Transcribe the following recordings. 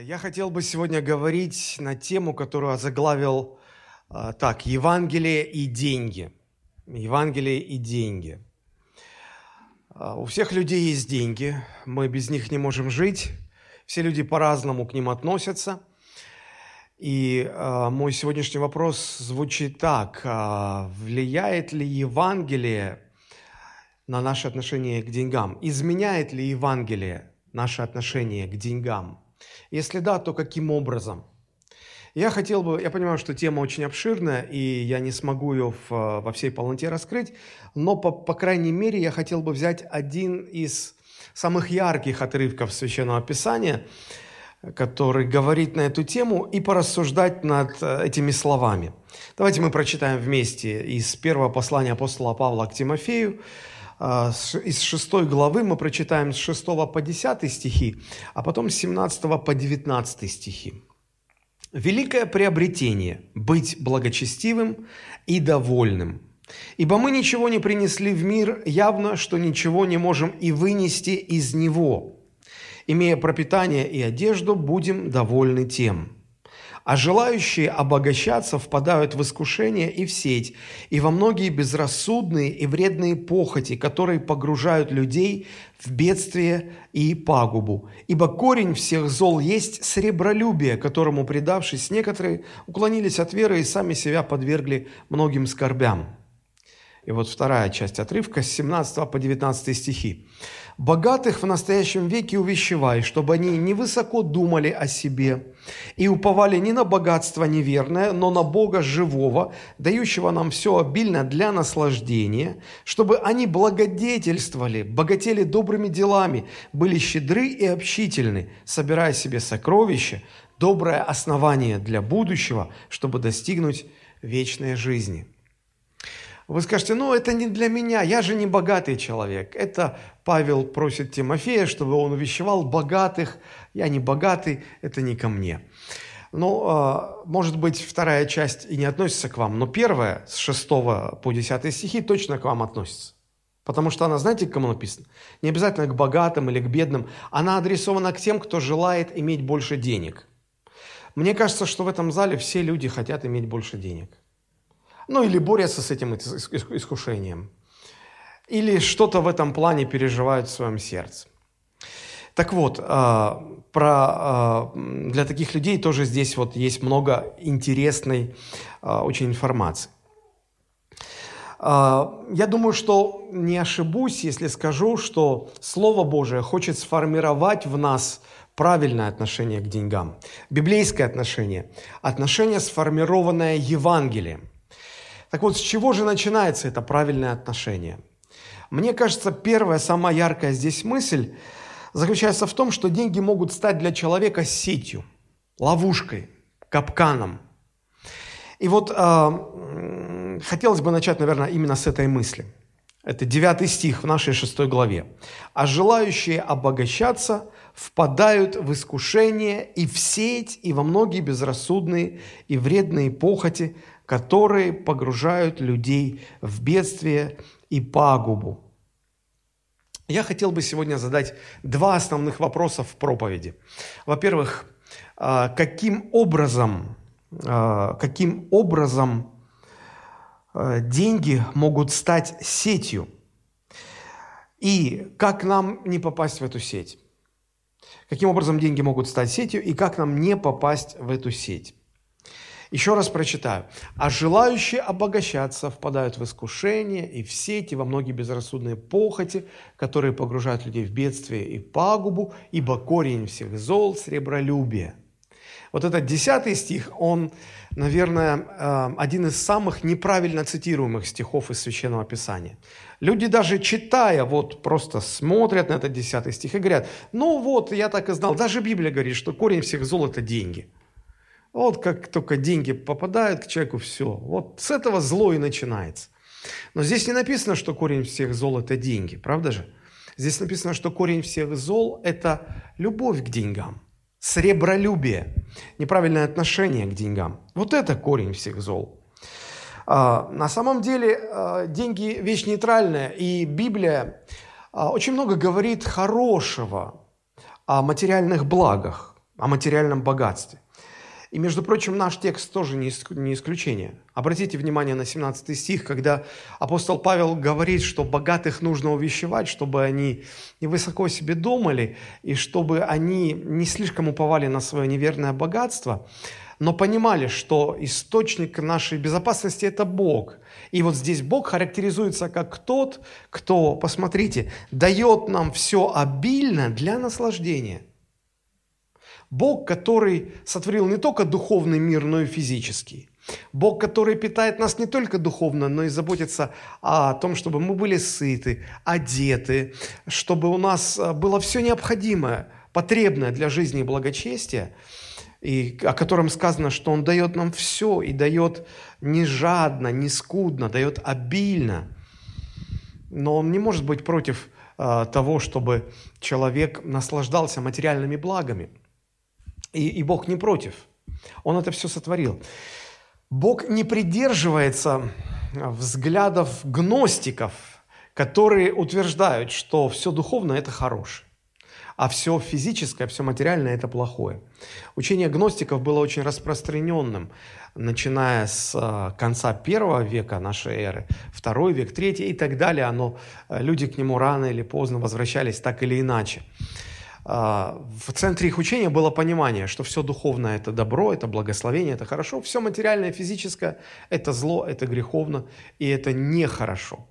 Я хотел бы сегодня говорить на тему, которую заглавил а, так, Евангелие и деньги. Евангелие и деньги. А, у всех людей есть деньги, мы без них не можем жить, все люди по-разному к ним относятся. И э, мой сегодняшний вопрос звучит так. Э, влияет ли Евангелие на наше отношение к деньгам? Изменяет ли Евангелие наше отношение к деньгам? Если да, то каким образом? Я хотел бы, я понимаю, что тема очень обширная, и я не смогу ее в, во всей полноте раскрыть, но, по, по крайней мере, я хотел бы взять один из самых ярких отрывков Священного Писания, который говорит на эту тему, и порассуждать над э, этими словами. Давайте мы прочитаем вместе из первого послания апостола Павла к Тимофею, из 6 главы мы прочитаем с 6 по 10 стихи, а потом с 17 по 19 стихи. «Великое приобретение – быть благочестивым и довольным. Ибо мы ничего не принесли в мир, явно, что ничего не можем и вынести из него. Имея пропитание и одежду, будем довольны тем» а желающие обогащаться впадают в искушение и в сеть, и во многие безрассудные и вредные похоти, которые погружают людей в бедствие и пагубу. Ибо корень всех зол есть сребролюбие, которому, предавшись, некоторые уклонились от веры и сами себя подвергли многим скорбям. И вот вторая часть отрывка с 17 по 19 стихи. «Богатых в настоящем веке увещевай, чтобы они невысоко думали о себе и уповали не на богатство неверное, но на Бога живого, дающего нам все обильно для наслаждения, чтобы они благодетельствовали, богатели добрыми делами, были щедры и общительны, собирая себе сокровища, доброе основание для будущего, чтобы достигнуть вечной жизни». Вы скажете, ну это не для меня, я же не богатый человек. Это Павел просит Тимофея, чтобы он увещевал богатых. Я не богатый, это не ко мне. Ну, а, может быть, вторая часть и не относится к вам, но первая, с 6 по 10 стихи, точно к вам относится. Потому что она, знаете, к кому написана? Не обязательно к богатым или к бедным. Она адресована к тем, кто желает иметь больше денег. Мне кажется, что в этом зале все люди хотят иметь больше денег ну или борются с этим искушением, или что-то в этом плане переживают в своем сердце. Так вот, а, про, а, для таких людей тоже здесь вот есть много интересной а, очень информации. Я думаю, что не ошибусь, если скажу, что Слово Божие хочет сформировать в нас правильное отношение к деньгам, библейское отношение, отношение, сформированное Евангелием. Так вот, с чего же начинается это правильное отношение? Мне кажется, первая, самая яркая здесь мысль заключается в том, что деньги могут стать для человека сетью, ловушкой, капканом. И вот э, хотелось бы начать, наверное, именно с этой мысли. Это девятый стих в нашей шестой главе. «А желающие обогащаться впадают в искушение и в сеть, и во многие безрассудные и вредные похоти, которые погружают людей в бедствие и пагубу. Я хотел бы сегодня задать два основных вопроса в проповеди. Во-первых, а, каким образом, а, каким образом а, деньги могут стать сетью? И как нам не попасть в эту сеть? Каким образом деньги могут стать сетью и как нам не попасть в эту сеть? Еще раз прочитаю. «А желающие обогащаться впадают в искушение и в сети, во многие безрассудные похоти, которые погружают людей в бедствие и пагубу, ибо корень всех зол – сребролюбие». Вот этот десятый стих, он, наверное, э, один из самых неправильно цитируемых стихов из Священного Писания. Люди даже читая, вот просто смотрят на этот десятый стих и говорят, ну вот, я так и знал, даже Библия говорит, что корень всех зол – это деньги – вот как только деньги попадают к человеку, все. Вот с этого зло и начинается. Но здесь не написано, что корень всех зол – это деньги, правда же? Здесь написано, что корень всех зол – это любовь к деньгам, сребролюбие, неправильное отношение к деньгам. Вот это корень всех зол. А, на самом деле а, деньги – вещь нейтральная, и Библия а, очень много говорит хорошего о материальных благах. о материальном богатстве. И, между прочим, наш текст тоже не исключение. Обратите внимание на 17 стих, когда апостол Павел говорит, что богатых нужно увещевать, чтобы они не высоко себе думали, и чтобы они не слишком уповали на свое неверное богатство, но понимали, что источник нашей безопасности – это Бог. И вот здесь Бог характеризуется как тот, кто, посмотрите, дает нам все обильно для наслаждения – Бог, который сотворил не только духовный мир, но и физический. Бог, который питает нас не только духовно, но и заботится о том, чтобы мы были сыты, одеты, чтобы у нас э, было все необходимое, потребное для жизни и благочестия, и о котором сказано, что Он дает нам все и дает не жадно, не скудно, дает обильно. Но Он не может быть против э, того, чтобы человек наслаждался материальными благами – и, и Бог не против. Он это все сотворил. Бог не придерживается взглядов гностиков, которые утверждают, что все духовное – это хорошее, а все физическое, все материальное – это плохое. Учение гностиков было очень распространенным, начиная с э, конца первого века нашей эры, второй век, третий и так далее. Оно, э, люди к нему рано или поздно возвращались так или иначе. А, в центре их учения было понимание, что все духовное – это добро, это благословение, это хорошо, все материальное, физическое – это зло, это греховно, и это нехорошо.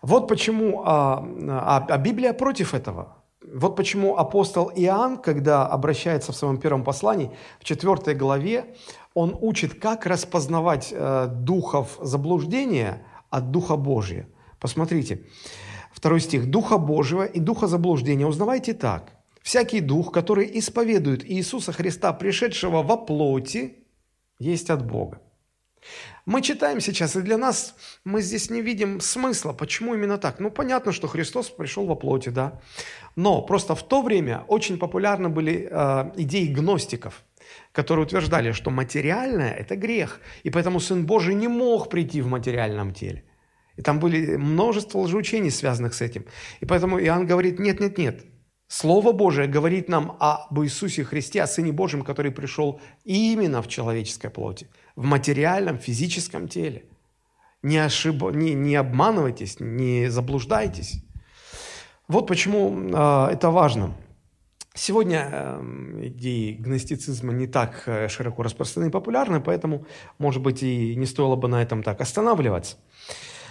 Вот почему, а, а, а Библия против этого. Вот почему апостол Иоанн, когда обращается в своем первом послании, в четвертой главе, он учит, как распознавать э, духов заблуждения от Духа Божия. Посмотрите, второй стих. «Духа Божьего и Духа заблуждения узнавайте так – Всякий дух, который исповедует Иисуса Христа, пришедшего во плоти, есть от Бога. Мы читаем сейчас, и для нас мы здесь не видим смысла, почему именно так. Ну, понятно, что Христос пришел во плоти, да. Но просто в то время очень популярны были э, идеи гностиков, которые утверждали, что материальное – это грех, и поэтому Сын Божий не мог прийти в материальном теле. И там были множество лжеучений, связанных с этим. И поэтому Иоанн говорит, нет-нет-нет, Слово Божие говорит нам об Иисусе Христе, о Сыне Божьем, который пришел именно в человеческой плоти, в материальном, физическом теле. Не, ошиб... не, не обманывайтесь, не заблуждайтесь. Вот почему э, это важно. Сегодня э, идеи гностицизма не так э, широко распространены и популярны, поэтому, может быть, и не стоило бы на этом так останавливаться.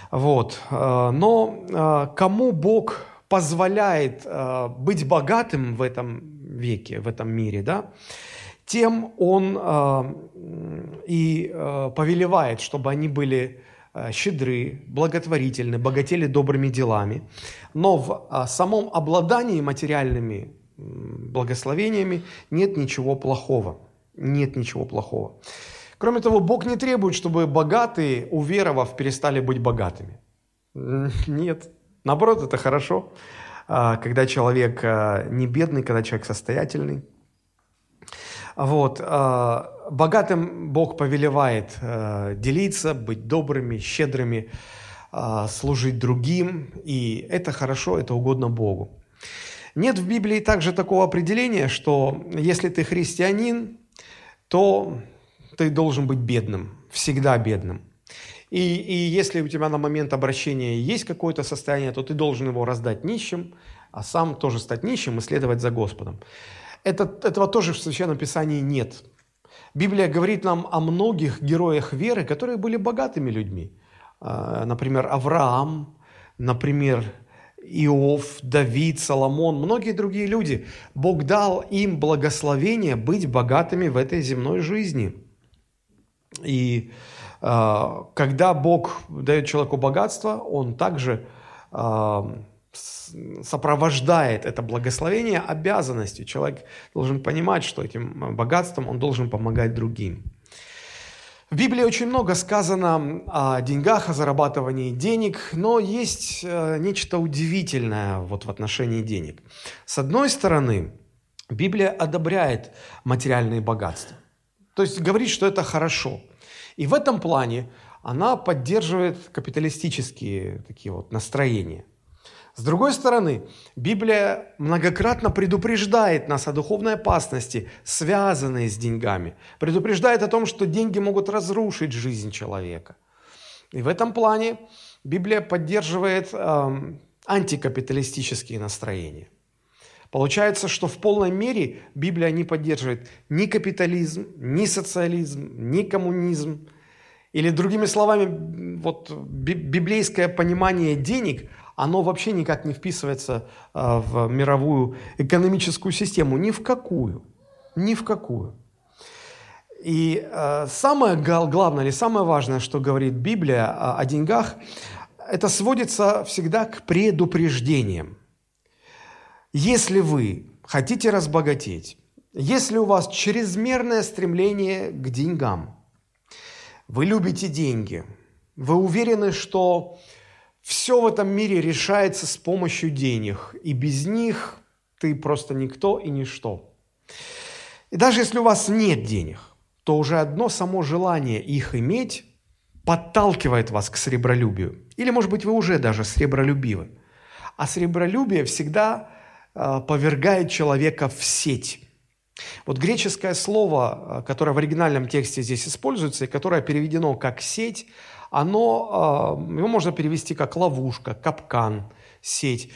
Вот. Э, но э, кому Бог позволяет э, быть богатым в этом веке, в этом мире, да, тем он э, и э, повелевает, чтобы они были э, щедры, благотворительны, богатели добрыми делами. Но в э, самом обладании материальными благословениями нет ничего плохого. Нет ничего плохого. Кроме того, Бог не требует, чтобы богатые, уверовав, перестали быть богатыми. Нет, Наоборот, это хорошо, а, когда человек а, не бедный, когда человек состоятельный. Вот. А, богатым Бог повелевает делиться, быть добрыми, щедрыми, служить другим. И это хорошо, это угодно Богу. Нет в Библии также такого определения, что если ты христианин, то ты должен быть бедным, всегда бедным. И, и если у тебя на момент обращения есть какое-то состояние, то ты должен его раздать нищим, а сам тоже стать нищим и следовать за Господом. Это, этого тоже в Священном Писании нет. Библия говорит нам о многих героях веры, которые были богатыми людьми. А, например, Авраам, например, Иов, Давид, Соломон, многие другие люди. Бог дал им благословение быть богатыми в этой земной жизни. И когда Бог дает человеку богатство, Он также а, сопровождает это благословение обязанностью. Человек должен понимать, что этим богатством он должен помогать другим. В Библии очень много сказано о деньгах, о зарабатывании денег, но есть э, нечто удивительное вот в отношении денег. С одной стороны, Библия одобряет материальные богатства. То есть говорит, что это хорошо – и в этом плане она поддерживает капиталистические такие вот настроения. С другой стороны, Библия многократно предупреждает нас о духовной опасности, связанной с деньгами. Предупреждает о том, что деньги могут разрушить жизнь человека. И в этом плане Библия поддерживает э, антикапиталистические настроения. Получается, что в полной мере Библия не поддерживает ни капитализм, ни социализм, ни коммунизм. Или другими словами, вот библейское понимание денег – оно вообще никак не вписывается а, в мировую экономическую систему. Ни в какую. Ни в какую. И э, самое главное или самое важное, что говорит Библия о деньгах, это сводится всегда к предупреждениям. Если вы хотите разбогатеть, если у вас чрезмерное стремление к деньгам, вы любите деньги, вы уверены, что все в этом мире решается с помощью денег, и без них ты просто никто и ничто. И даже если у вас нет денег, то уже одно само желание их иметь подталкивает вас к сребролюбию. Или, может быть, вы уже даже сребролюбивы. А сребролюбие всегда повергает человека в сеть. Вот греческое слово, э, которое в оригинальном тексте здесь используется и которое переведено как «сеть», оно, а, его можно перевести как ловушка, капкан, сеть.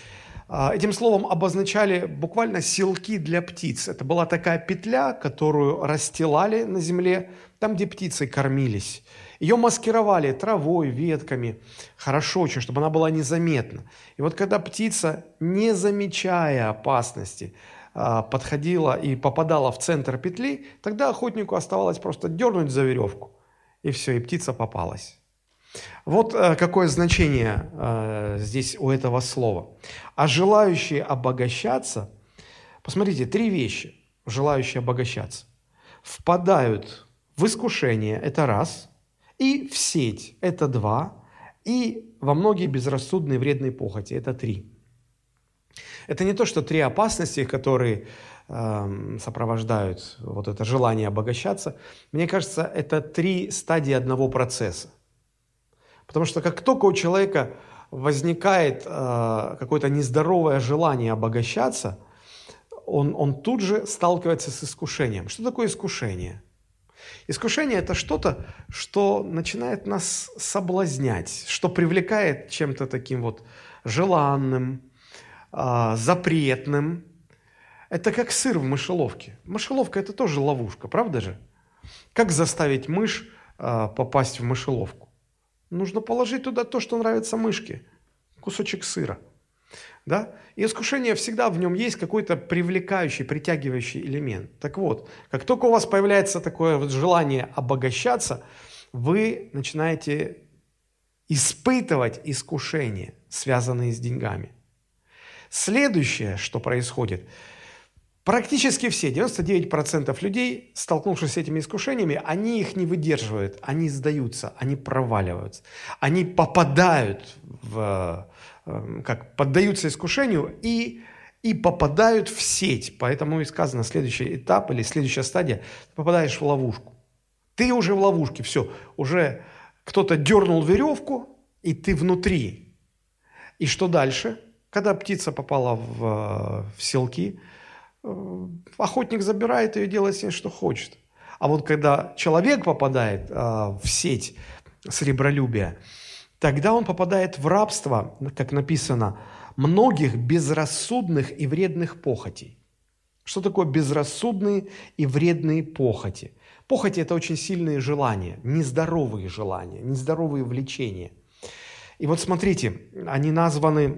Этим словом обозначали буквально селки для птиц. Это была такая петля, которую расстилали на земле, там, где птицы кормились. Ее маскировали травой, ветками, хорошо очень, чтобы она была незаметна. И вот когда птица, не замечая опасности, а, подходила и попадала в центр петли, тогда охотнику оставалось просто дернуть за веревку, и все, и птица попалась. Вот э, какое значение э, здесь у этого слова. А желающие обогащаться, посмотрите, три вещи, желающие обогащаться, впадают в искушение, это раз, и в сеть, это два, и во многие безрассудные вредные похоти, это три. Это не то, что три опасности, которые э, сопровождают вот это желание обогащаться. Мне кажется, это три стадии одного процесса. Потому что как только у человека возникает э, какое-то нездоровое желание обогащаться, он, он тут же сталкивается с искушением. Что такое искушение? Искушение – это что-то, что начинает нас соблазнять, что привлекает чем-то таким вот желанным, э, запретным. Это как сыр в мышеловке. Мышеловка – это тоже ловушка, правда же? Как заставить мышь э, попасть в мышеловку? Нужно положить туда то, что нравится мышке. Кусочек сыра. Да? И искушение всегда в нем есть какой-то привлекающий, притягивающий элемент. Так вот, как только у вас появляется такое вот желание обогащаться, вы начинаете испытывать искушения, связанные с деньгами. Следующее, что происходит – Практически все, 99% людей, столкнувшись с этими искушениями, они их не выдерживают, они сдаются, они проваливаются. Они попадают в, как поддаются искушению и, и попадают в сеть. Поэтому и сказано, следующий этап или следующая стадия, ты попадаешь в ловушку. Ты уже в ловушке, все, уже кто-то дернул веревку, и ты внутри. И что дальше? Когда птица попала в, в селки, Э, охотник забирает ее делает с ней, что хочет. А вот когда человек попадает а, в сеть сребролюбия, тогда он попадает в рабство, как написано, многих безрассудных и вредных похотей. Что такое безрассудные и вредные похоти? Похоти – это очень сильные желания, нездоровые желания, нездоровые влечения. И вот смотрите, они названы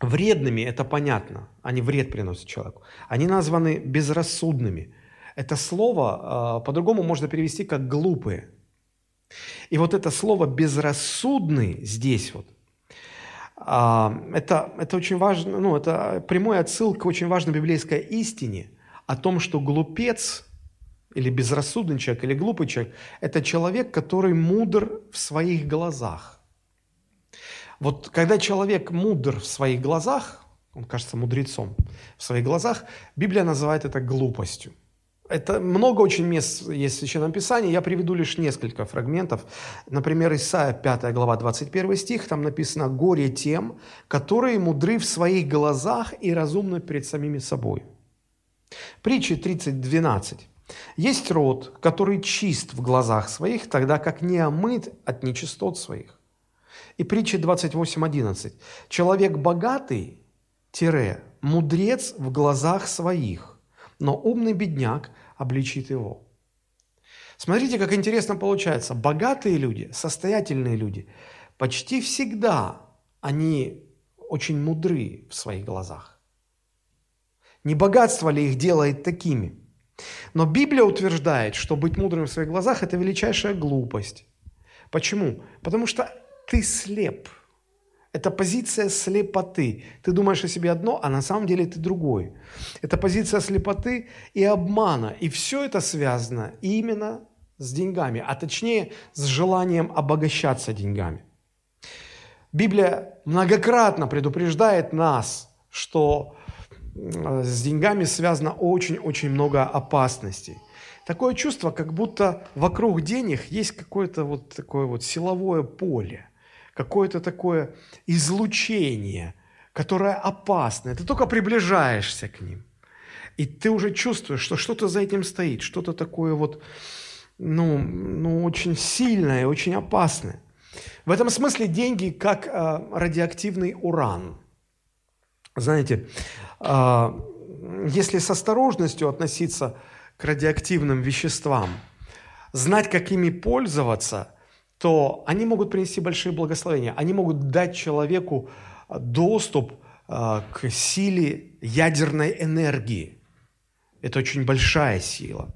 Вредными – это понятно, они вред приносят человеку. Они названы безрассудными. Это слово э, по-другому можно перевести как «глупые». И вот это слово «безрассудный» здесь вот, э, это, это очень важно, ну, это прямой отсыл к очень важной библейской истине о том, что глупец или безрассудный человек, или глупый человек – это человек, который мудр в своих глазах – вот когда человек мудр в своих глазах, он кажется мудрецом в своих глазах, Библия называет это глупостью. Это много очень мест есть в Священном Писании, я приведу лишь несколько фрагментов. Например, Исайя 5 глава 21 стих, там написано «Горе тем, которые мудры в своих глазах и разумны перед самими собой». Притча 30.12. «Есть род, который чист в глазах своих, тогда как не омыт от нечистот своих». И притча 28.11. «Человек богатый, тире, мудрец в глазах своих, но умный бедняк обличит его». Смотрите, как интересно получается. Богатые люди, состоятельные люди, почти всегда они очень мудры в своих глазах. Не богатство ли их делает такими? Но Библия утверждает, что быть мудрым в своих глазах – это величайшая глупость. Почему? Потому что ты слеп. Это позиция слепоты. Ты думаешь о себе одно, а на самом деле ты другой. Это позиция слепоты и обмана. И все это связано именно с деньгами, а точнее с желанием обогащаться деньгами. Библия многократно предупреждает нас, что с деньгами связано очень-очень много опасностей. Такое чувство, как будто вокруг денег есть какое-то вот такое вот силовое поле, какое-то такое излучение, которое опасное. Ты только приближаешься к ним. И ты уже чувствуешь, что что-то за этим стоит, что-то такое вот, ну, ну, очень сильное, очень опасное. В этом смысле деньги как э, радиоактивный уран. Знаете, а, если с осторожностью относиться к радиоактивным веществам, знать, как ими пользоваться, то они могут принести большие благословения. Они могут дать человеку доступ а, к силе ядерной энергии. Это очень большая сила.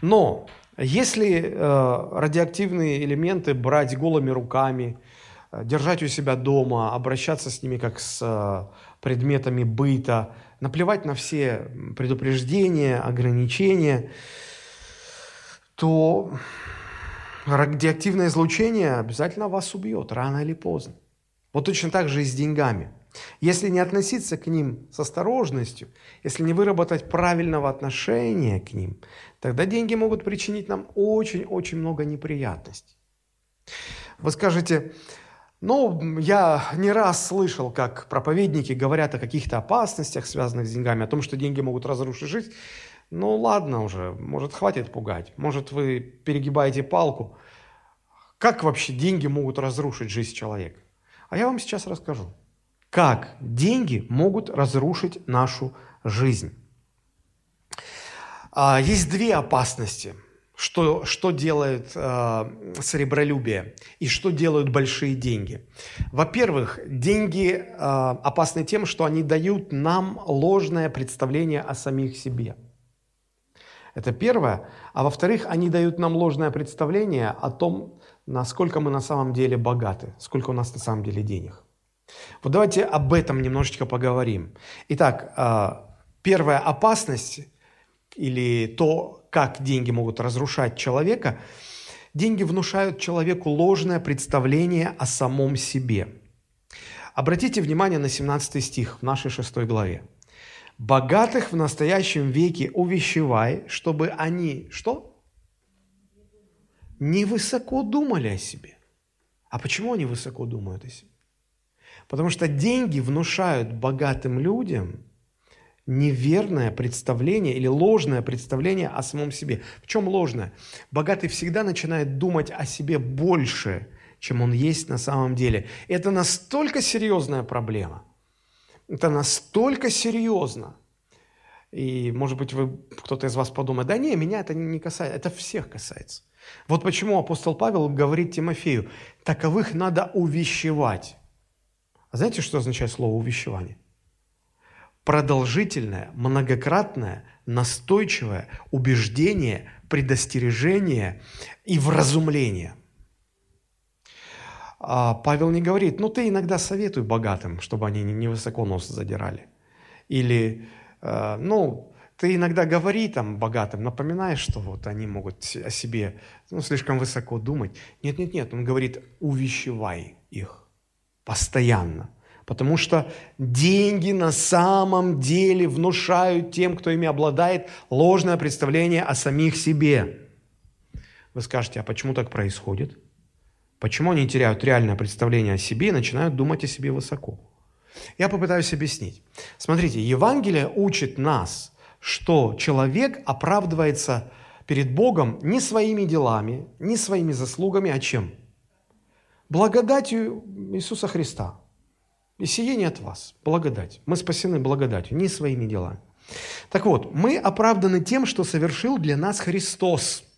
Но если а, радиоактивные элементы брать голыми руками, держать у себя дома, обращаться с ними как с предметами быта, наплевать на все предупреждения, ограничения, то радиоактивное излучение обязательно вас убьет, рано или поздно. Вот точно так же и с деньгами. Если не относиться к ним с осторожностью, если не выработать правильного отношения к ним, тогда деньги могут причинить нам очень-очень много неприятностей. Вы скажете, ну, я не раз слышал, как проповедники говорят о каких-то опасностях, связанных с деньгами, о том, что деньги могут разрушить жизнь. Ну, ладно уже, может, хватит пугать. Может, вы перегибаете палку. Как вообще деньги могут разрушить жизнь человека? А я вам сейчас расскажу, как деньги могут разрушить нашу жизнь. А, есть две опасности – что, что делает э, сребролюбие и что делают большие деньги. Во-первых, деньги э, опасны тем, что они дают нам ложное представление о самих себе. Это первое. А во-вторых, они дают нам ложное представление о том, насколько мы на самом деле богаты, сколько у нас на самом деле денег. Вот давайте об этом немножечко поговорим. Итак, э, первая опасность или то, как деньги могут разрушать человека, деньги внушают человеку ложное представление о самом себе. Обратите внимание на 17 стих в нашей 6 главе. «Богатых в настоящем веке увещевай, чтобы они...» Что? Не высоко думали о себе. А почему они высоко думают о себе? Потому что деньги внушают богатым людям – неверное представление или ложное представление о самом себе. В чем ложное? Богатый всегда начинает думать о себе больше, чем он есть на самом деле. Это настолько серьезная проблема. Это настолько серьезно. И, может быть, вы, кто-то из вас подумает, да не, меня это не касается, это всех касается. Вот почему апостол Павел говорит Тимофею, таковых надо увещевать. А знаете, что означает слово увещевание? продолжительное, многократное, настойчивое убеждение, предостережение и вразумление. А Павел не говорит, ну ты иногда советуй богатым, чтобы они не высоко нос задирали. Или, э, ну, ты иногда говори там богатым, напоминаешь, что вот они могут о себе ну, слишком высоко думать. Нет, нет, нет, он говорит, увещевай их постоянно – Потому что деньги на самом деле внушают тем, кто ими обладает, ложное представление о самих себе. Вы скажете, а почему так происходит? Почему они теряют реальное представление о себе и начинают думать о себе высоко? Я попытаюсь объяснить. Смотрите, Евангелие учит нас, что человек оправдывается перед Богом не своими делами, не своими заслугами, а чем? Благодатью Иисуса Христа. И сие не от вас. Благодать. Мы спасены благодатью, не своими делами. Так вот, мы оправданы тем, что совершил для нас Христос –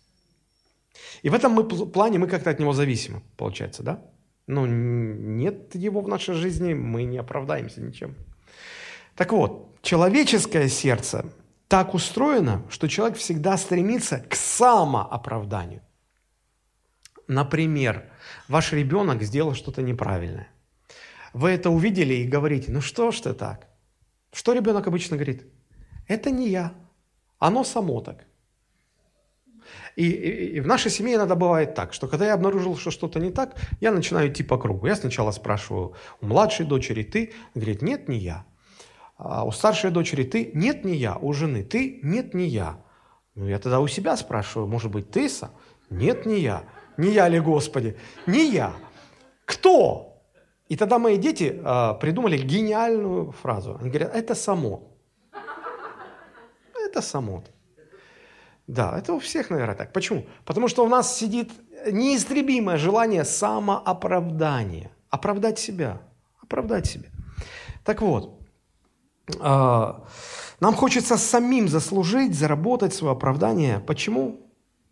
и в этом мы, плане мы как-то от него зависимы, получается, да? Но нет его в нашей жизни, мы не оправдаемся ничем. Так вот, человеческое сердце так устроено, что человек всегда стремится к самооправданию. Например, ваш ребенок сделал что-то неправильное. Вы это увидели и говорите, ну что ж ты так? Что ребенок обычно говорит? Это не я, оно само так. И, и, и в нашей семье иногда бывает так, что когда я обнаружил, что что-то не так, я начинаю идти по кругу. Я сначала спрашиваю у младшей дочери «ты?» Говорит, нет, не я. А у старшей дочери «ты?» Нет, не я. У жены «ты?» Нет, не я. Ну, я тогда у себя спрашиваю, может быть, ты са? Нет, не я. Не я ли, Господи? Не я. Кто? И тогда мои дети э, придумали гениальную фразу. Они говорят, это само. Это само. Да, это у всех, наверное, так. Почему? Потому что у нас сидит неистребимое желание самооправдания. Оправдать себя. Оправдать себя. Так вот, а, нам хочется самим заслужить, заработать свое оправдание. Почему?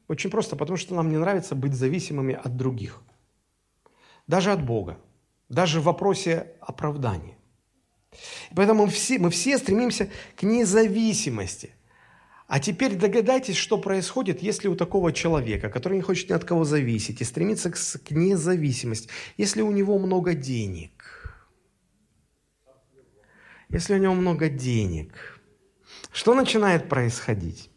Очень просто, потому что нам не нравится быть зависимыми от других. Даже от Бога. Даже в вопросе оправдания. поэтому мы все, мы все стремимся к независимости – а теперь догадайтесь, что происходит, если у такого человека, который не хочет ни от кого зависеть и стремится к, к независимости, если у него много денег. Если у него много денег. Что начинает происходить?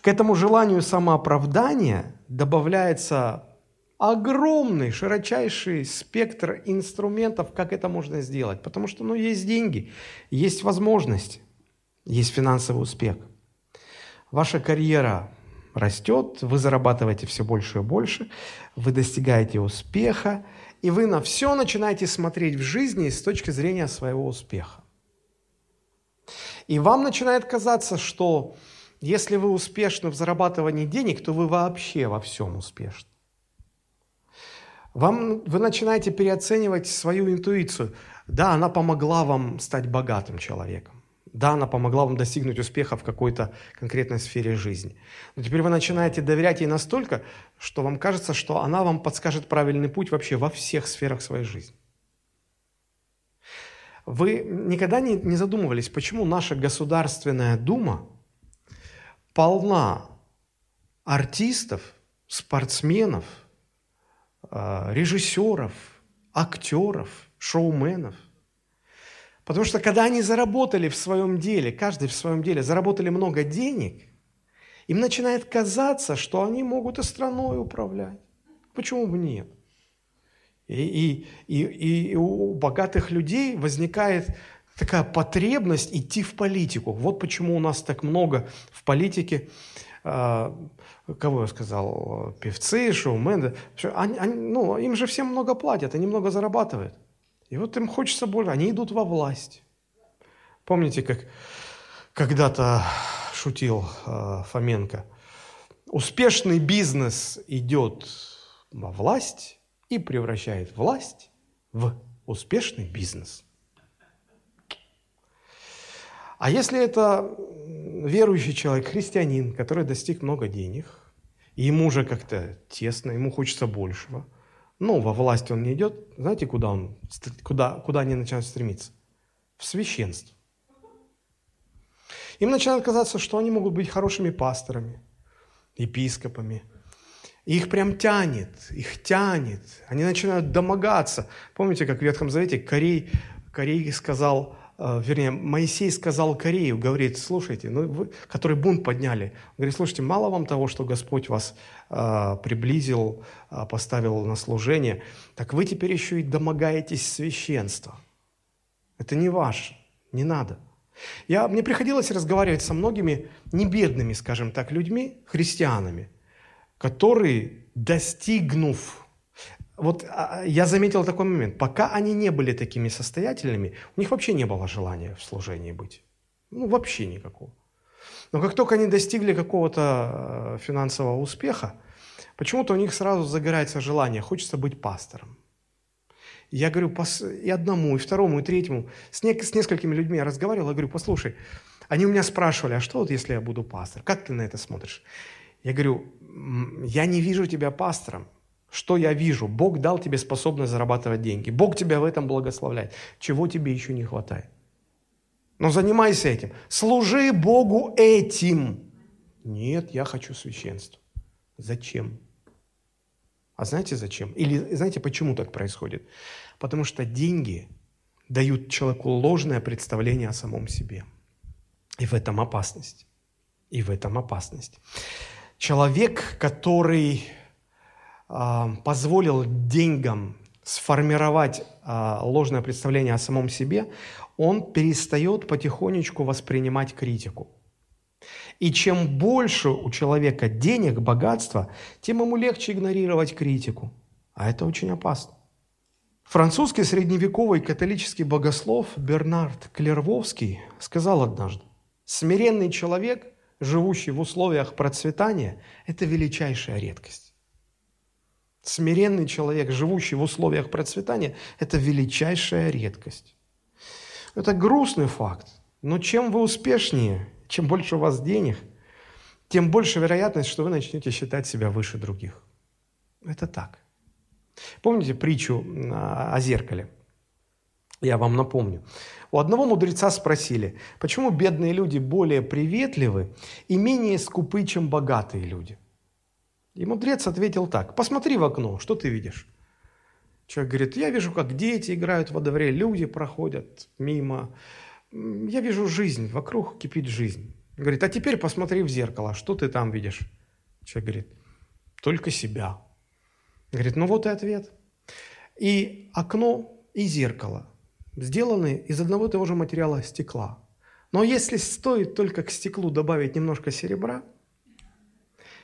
К этому желанию самооправдания добавляется огромный, широчайший спектр инструментов, как это можно сделать. Потому что ну, есть деньги, есть возможность, есть финансовый успех – Ваша карьера растет, вы зарабатываете все больше и больше, вы достигаете успеха, и вы на все начинаете смотреть в жизни с точки зрения своего успеха. И вам начинает казаться, что если вы успешны в зарабатывании денег, то вы вообще во всем успешны. Вам, вы начинаете переоценивать свою интуицию. Да, она помогла вам стать богатым человеком. Да, она помогла вам достигнуть успеха в какой-то конкретной сфере жизни. Но теперь вы начинаете доверять ей настолько, что вам кажется, что она вам подскажет правильный путь вообще во всех сферах своей жизни. Вы никогда не, не задумывались, почему наша Государственная Дума полна артистов, спортсменов, э, режиссеров, актеров, шоуменов – Потому что когда они заработали в своем деле, каждый в своем деле, заработали много денег, им начинает казаться, что они могут и страной управлять. Почему бы нет? И, и, и, и у богатых людей возникает такая потребность идти в политику. Вот почему у нас так много в политике, э, кого я сказал, певцы, шоумены. Они, они, ну, им же всем много платят, они много зарабатывают. И вот им хочется больше, они идут во власть. Помните, как когда-то шутил э, Фоменко? Успешный бизнес идет во власть и превращает власть в успешный бизнес. А если это верующий человек, христианин, который достиг много денег, и ему уже как-то тесно, ему хочется большего – ну, во власть он не идет. Знаете, куда, он, куда, куда они начинают стремиться? В священство. Им начинает казаться, что они могут быть хорошими пасторами, епископами. И их прям тянет, их тянет. Они начинают домогаться. Помните, как в Ветхом Завете Корей, Корей сказал, вернее, Моисей сказал Корею, говорит, слушайте, ну вы, который бунт подняли, говорит, слушайте, мало вам того, что Господь вас э, приблизил, э, поставил на служение, так вы теперь еще и домогаетесь священства. Это не ваше, не надо. Я, мне приходилось разговаривать со многими небедными, скажем так, людьми, христианами, которые, достигнув вот а, я заметил такой момент. Пока они не были такими состоятельными, у них вообще не было желания в служении быть. Ну, вообще никакого. Но как только они достигли какого-то э, финансового успеха, почему-то у них сразу загорается желание, хочется быть пастором. Я говорю, и одному, и второму, и третьему, с, не, с несколькими людьми я разговаривал, я говорю, послушай, они у меня спрашивали, а что вот если я буду пастор? Как ты на это смотришь? Я говорю, я не вижу тебя пастором. Что я вижу? Бог дал тебе способность зарабатывать деньги. Бог тебя в этом благословляет. Чего тебе еще не хватает? Но занимайся этим. Служи Богу этим. Нет, я хочу священство. Зачем? А знаете зачем? Или знаете, почему так происходит? Потому что деньги дают человеку ложное представление о самом себе. И в этом опасность. И в этом опасность. Человек, который позволил деньгам сформировать э, ложное представление о самом себе, он перестает потихонечку воспринимать критику. И чем больше у человека денег, богатства, тем ему легче игнорировать критику. А это очень опасно. Французский средневековый католический богослов Бернард Клервовский сказал однажды, «Смиренный человек, живущий в условиях процветания, это величайшая редкость». Смиренный человек, живущий в условиях процветания, это величайшая редкость. Это грустный факт. Но чем вы успешнее, чем больше у вас денег, тем больше вероятность, что вы начнете считать себя выше других. Это так. Помните притчу о зеркале? Я вам напомню. У одного мудреца спросили, почему бедные люди более приветливы и менее скупы, чем богатые люди. И мудрец ответил так, посмотри в окно, что ты видишь? Человек говорит, я вижу, как дети играют во дворе, люди проходят мимо, я вижу жизнь, вокруг кипит жизнь. Говорит, а теперь посмотри в зеркало, что ты там видишь? Человек говорит, только себя. Говорит, ну вот и ответ. И окно, и зеркало сделаны из одного и того же материала стекла. Но если стоит только к стеклу добавить немножко серебра,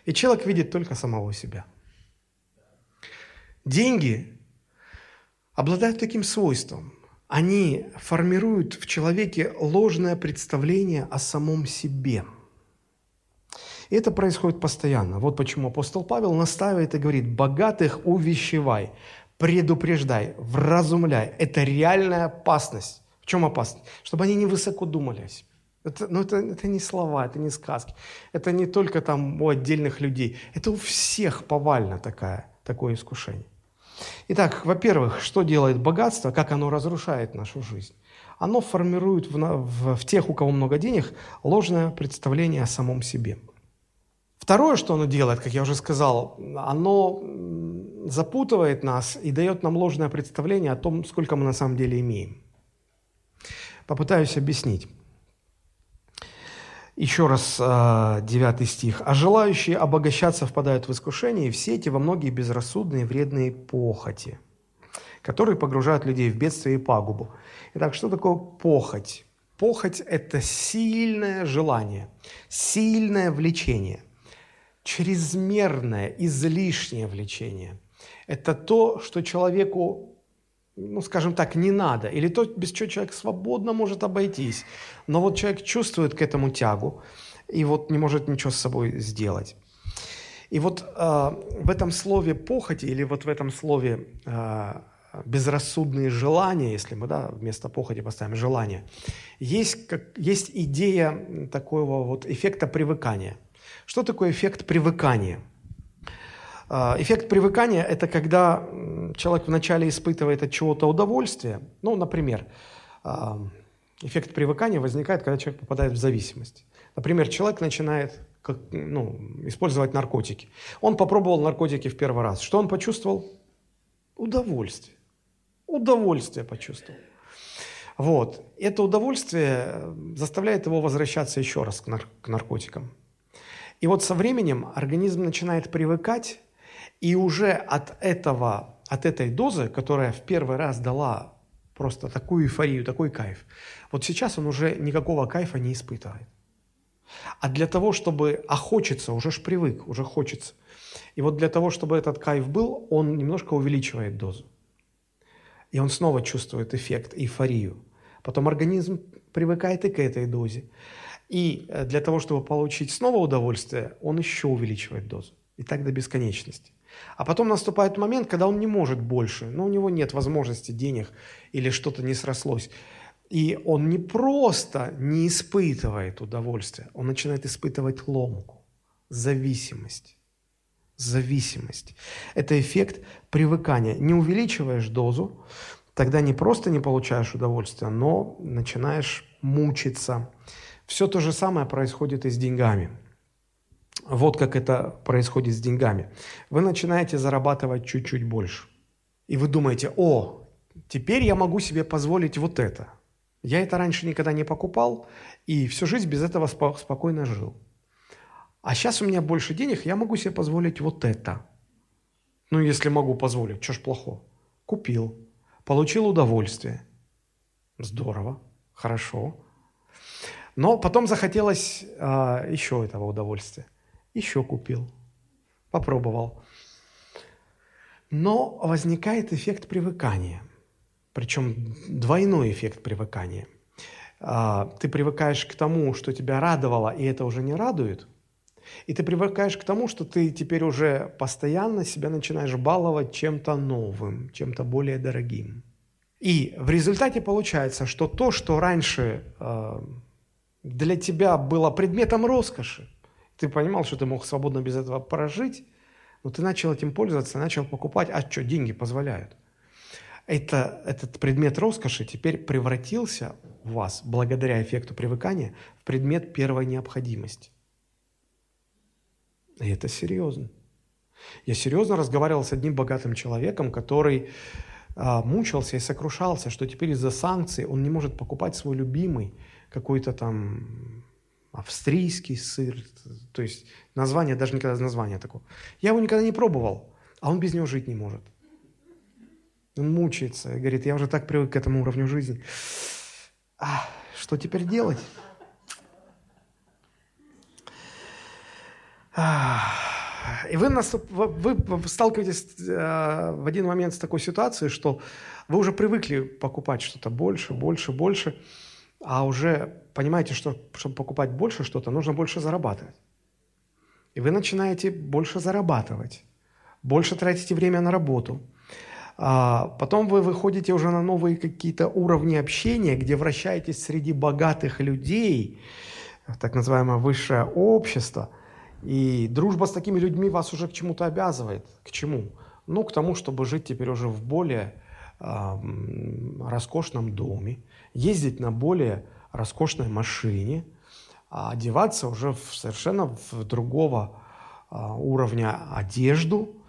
и человек видит только самого себя. Деньги обладают таким свойством они формируют в человеке ложное представление о самом себе. И это происходит постоянно. Вот почему апостол Павел настаивает и говорит, богатых увещевай, предупреждай, вразумляй. Это реальная опасность. В чем опасность? Чтобы они не высоко думали о себе. Это, ну это, это не слова, это не сказки. Это не только там у отдельных людей. Это у всех повально такая, такое искушение. Итак, во-первых, что делает богатство, как оно разрушает нашу жизнь? Оно формирует в, в, в тех, у кого много денег, ложное представление о самом себе. Второе, что оно делает, как я уже сказал, оно запутывает нас и дает нам ложное представление о том, сколько мы на самом деле имеем. Попытаюсь объяснить. Еще раз, 9 э, стих. «А желающие обогащаться впадают в искушение, и все эти во многие безрассудные вредные похоти, которые погружают людей в бедствие и пагубу». Итак, что такое похоть? Похоть – это сильное желание, сильное влечение, чрезмерное, излишнее влечение. Это то, что человеку ну, скажем так, не надо, или то, без чего человек свободно может обойтись. Но вот человек чувствует к этому тягу и вот не может ничего с собой сделать. И вот э, в этом слове похоти или вот в этом слове э, безрассудные желания, если мы да, вместо похоти поставим желание, есть, как, есть идея такого вот эффекта привыкания. Что такое эффект привыкания? А, эффект привыкания – это когда человек вначале испытывает от чего-то удовольствие. Ну, например, а, эффект привыкания возникает, когда человек попадает в зависимость. Например, человек начинает как, ну, использовать наркотики. Он попробовал наркотики в первый раз. Что он почувствовал? Удовольствие. Удовольствие почувствовал. Вот. Это удовольствие э, заставляет его возвращаться еще раз к, нар- к наркотикам. И вот со временем организм начинает привыкать и уже от этого, от этой дозы, которая в первый раз дала просто такую эйфорию, такой кайф. Вот сейчас он уже никакого кайфа не испытывает. А для того, чтобы охочется, уже ж привык, уже хочется. И вот для того, чтобы этот кайф был, он немножко увеличивает дозу. И он снова чувствует эффект, эйфорию. Потом организм привыкает и к этой дозе. И э, для того, чтобы получить снова удовольствие, он еще увеличивает дозу. И так до бесконечности. А потом наступает момент, когда он не может больше, но у него нет возможности денег или что-то не срослось. И он не просто не испытывает удовольствия, он начинает испытывать ломку, зависимость. Зависимость. Это эффект привыкания. Не увеличиваешь дозу, тогда не просто не получаешь удовольствия, но начинаешь мучиться. Все то же самое происходит и с деньгами. Вот как это происходит с деньгами. Вы начинаете зарабатывать чуть-чуть больше. И вы думаете, о, теперь я могу себе позволить вот это – я это раньше никогда не покупал, и всю жизнь без этого спокойно жил. А сейчас у меня больше денег, я могу себе позволить вот это. Ну, если могу позволить, что ж плохого? Купил, получил удовольствие. Здорово, хорошо. Но потом захотелось а, еще этого удовольствия. Еще купил, попробовал. Но возникает эффект привыкания – причем двойной эффект привыкания. А, ты привыкаешь к тому, что тебя радовало, и это уже не радует. И ты привыкаешь к тому, что ты теперь уже постоянно себя начинаешь баловать чем-то новым, чем-то более дорогим. И в результате получается, что то, что раньше а, для тебя было предметом роскоши, ты понимал, что ты мог свободно без этого прожить, но ты начал этим пользоваться, начал покупать, а что, деньги позволяют это, этот предмет роскоши теперь превратился у вас, благодаря эффекту привыкания, в предмет первой необходимости. И это серьезно. Я серьезно разговаривал с одним богатым человеком, который а, мучился и сокрушался, что теперь из-за санкций он не может покупать свой любимый какой-то там австрийский сыр, то есть название, даже никогда названия такого. Я его никогда не пробовал, а он без него жить не может. Он мучается говорит, я уже так привык к этому уровню жизни. А, что теперь делать? И вы, наступ, вы сталкиваетесь э, в один момент с такой ситуацией, что вы уже привыкли покупать что-то больше, больше, больше, а уже понимаете, что чтобы покупать больше что-то, нужно больше зарабатывать. И вы начинаете больше зарабатывать, больше тратите время на работу – а потом вы выходите уже на новые какие-то уровни общения, где вращаетесь среди богатых людей, так называемое высшее общество. И дружба с такими людьми вас уже к чему-то обязывает. К чему? Ну, к тому, чтобы жить теперь уже в более э, роскошном доме, ездить на более роскошной машине, а одеваться уже в совершенно в другого э, уровня одежду –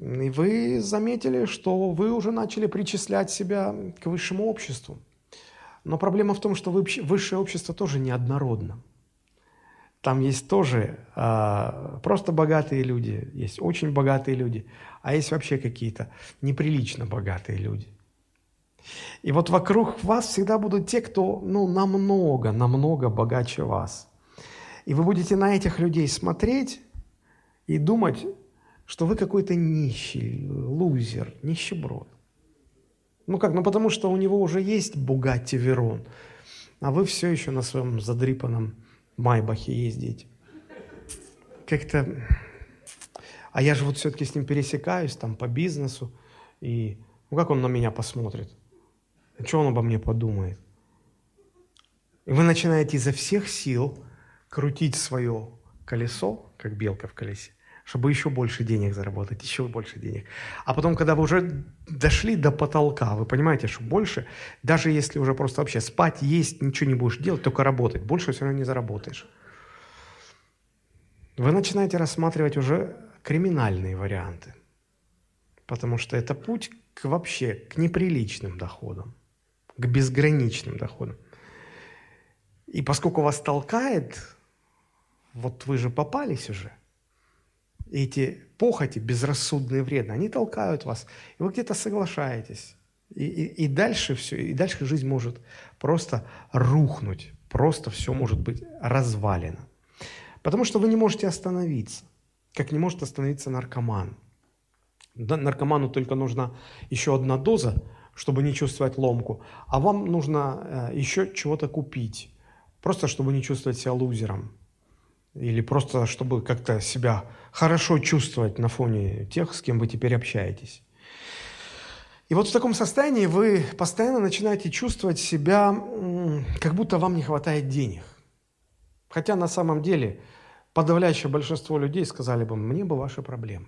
и вы заметили, что вы уже начали причислять себя к высшему обществу. Но проблема в том, что высшее общество тоже неоднородно. Там есть тоже э, просто богатые люди, есть очень богатые люди, а есть вообще какие-то неприлично богатые люди. И вот вокруг вас всегда будут те, кто ну, намного, намного богаче вас. И вы будете на этих людей смотреть и думать, что вы какой-то нищий, лузер, нищеброд. Ну как, ну потому что у него уже есть Бугатти Верон, а вы все еще на своем задрипанном Майбахе ездите. Как-то... А я же вот все-таки с ним пересекаюсь там по бизнесу, и ну как он на меня посмотрит? Что он обо мне подумает? И вы начинаете изо всех сил крутить свое колесо, как белка в колесе, чтобы еще больше денег заработать, еще больше денег. А потом, когда вы уже дошли до потолка, вы понимаете, что больше, даже если уже просто вообще спать, есть, ничего не будешь делать, только работать, больше все равно не заработаешь. Вы начинаете рассматривать уже криминальные варианты, потому что это путь к вообще к неприличным доходам, к безграничным доходам. И поскольку вас толкает, вот вы же попались уже, эти похоти безрассудные, вредные, они толкают вас, и вы где-то соглашаетесь. И, и, и дальше все, и дальше жизнь может просто рухнуть, просто все может быть развалено. Потому что вы не можете остановиться, как не может остановиться наркоман. Наркоману только нужна еще одна доза, чтобы не чувствовать ломку, а вам нужно э, еще чего-то купить, просто чтобы не чувствовать себя лузером. Или просто чтобы как-то себя хорошо чувствовать на фоне тех, с кем вы теперь общаетесь. И вот в таком состоянии вы постоянно начинаете чувствовать себя, как будто вам не хватает денег. Хотя на самом деле подавляющее большинство людей сказали бы, мне бы ваши проблемы,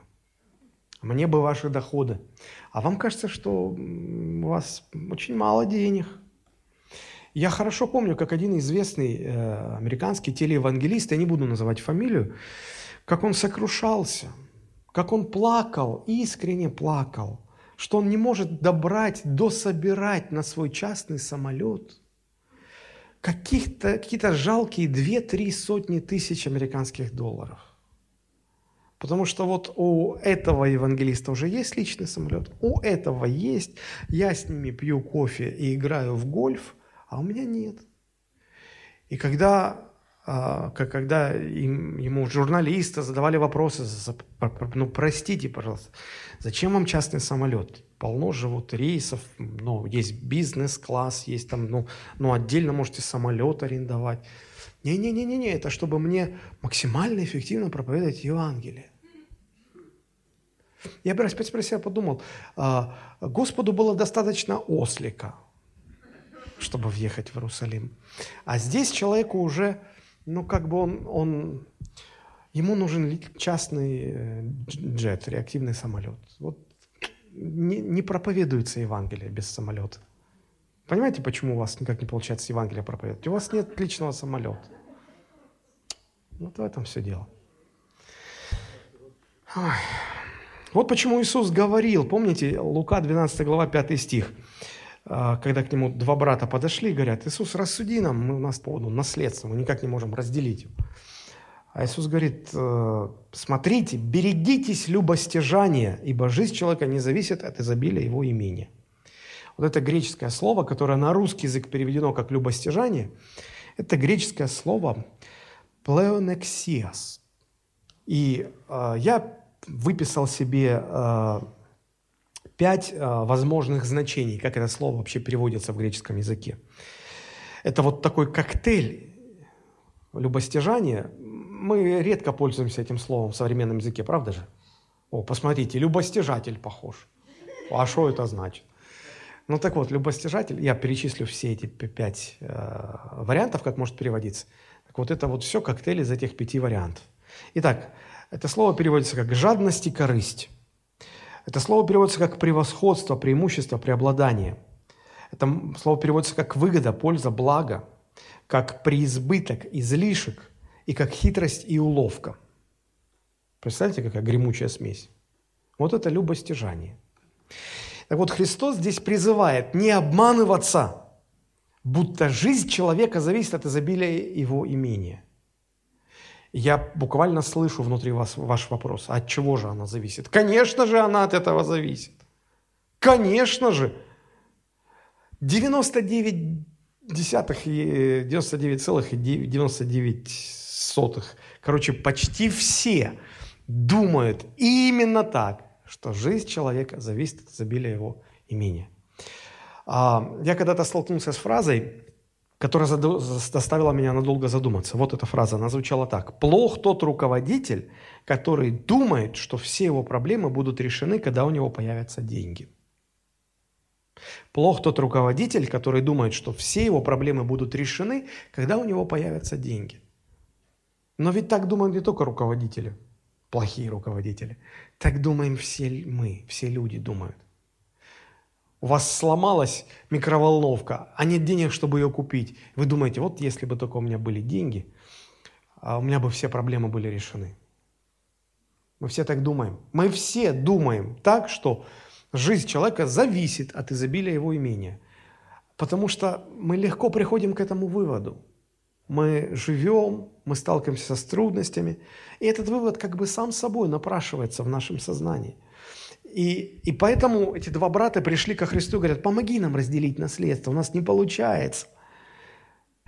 мне бы ваши доходы. А вам кажется, что у вас очень мало денег. Я хорошо помню, как один известный э, американский телеевангелист, я не буду называть фамилию, как он сокрушался, как он плакал, искренне плакал – что он не может добрать, дособирать на свой частный самолет каких-то, какие-то жалкие две-три сотни тысяч американских долларов. Потому что вот у этого евангелиста уже есть личный самолет, у этого есть, я с ними пью кофе и играю в гольф, а у меня нет. И когда а, когда им, ему журналисты задавали вопросы, ну, простите, пожалуйста, зачем вам частный самолет? Полно же вот рейсов, ну, есть бизнес-класс, есть там, ну, ну, отдельно можете самолет арендовать. Не-не-не-не, это чтобы мне максимально эффективно проповедовать Евангелие. Я опять про себя подумал, а, Господу было достаточно ослика, чтобы въехать в Иерусалим. А здесь человеку уже ну, как бы он, он, ему нужен частный э, джет, реактивный самолет. Вот не, не проповедуется Евангелие без самолета. Понимаете, почему у вас никак не получается Евангелие проповедовать? У вас нет личного самолета. Вот в этом все дело. Ой. Вот почему Иисус говорил, помните, Лука 12 глава 5 стих, а, когда к нему два брата подошли, говорят, Иисус, рассуди нам, мы, у нас по поводу наследства, мы никак не можем разделить его. А Иисус говорит, «Э, смотрите, берегитесь любостяжания, ибо жизнь человека не зависит от изобилия его имения. Вот это греческое слово, которое на русский язык переведено как любостяжание, это греческое слово плеонексиас. И э, я выписал себе э, пять а, возможных значений, как это слово вообще переводится в греческом языке. Это вот такой коктейль любостяжания. Мы редко пользуемся этим словом в современном языке, правда же? О, посмотрите, любостяжатель похож. А что это значит? Ну так вот, любостяжатель, я перечислю все эти пять э, вариантов, как может переводиться. Так вот, это вот все коктейль из этих пяти вариантов. Итак, это слово переводится как жадность и корысть. Это слово переводится как превосходство, преимущество, преобладание. Это слово переводится как выгода, польза, благо, как преизбыток, излишек и как хитрость и уловка. Представляете, какая гремучая смесь? Вот это любостяжание. Так вот, Христос здесь призывает не обманываться, будто жизнь человека зависит от изобилия его имения – я буквально слышу внутри вас ваш вопрос, от чего же она зависит? Конечно же, она от этого зависит. Конечно же. 99 десятых и 99,99 сотых. Короче, почти все думают именно так, что жизнь человека зависит от изобилия его имения. А, я когда-то столкнулся с фразой, которая заставила меня надолго задуматься. Вот эта фраза, она звучала так. «Плох тот руководитель, который думает, что все его проблемы будут решены, когда у него появятся деньги». Плох тот руководитель, который думает, что все его проблемы будут решены, когда у него появятся деньги. Но ведь так думают не только руководители, плохие руководители. Так думаем все мы, все люди думают у вас сломалась микроволновка, а нет денег, чтобы ее купить. Вы думаете, вот если бы только у меня были деньги, а у меня бы все проблемы были решены. Мы все так думаем. Мы все думаем так, что жизнь человека зависит от изобилия его имения. Потому что мы легко приходим к этому выводу. Мы живем, мы сталкиваемся с трудностями, и этот вывод как бы сам собой напрашивается в нашем сознании – И, и поэтому эти два брата пришли ко Христу и говорят, помоги нам разделить наследство, у нас не получается.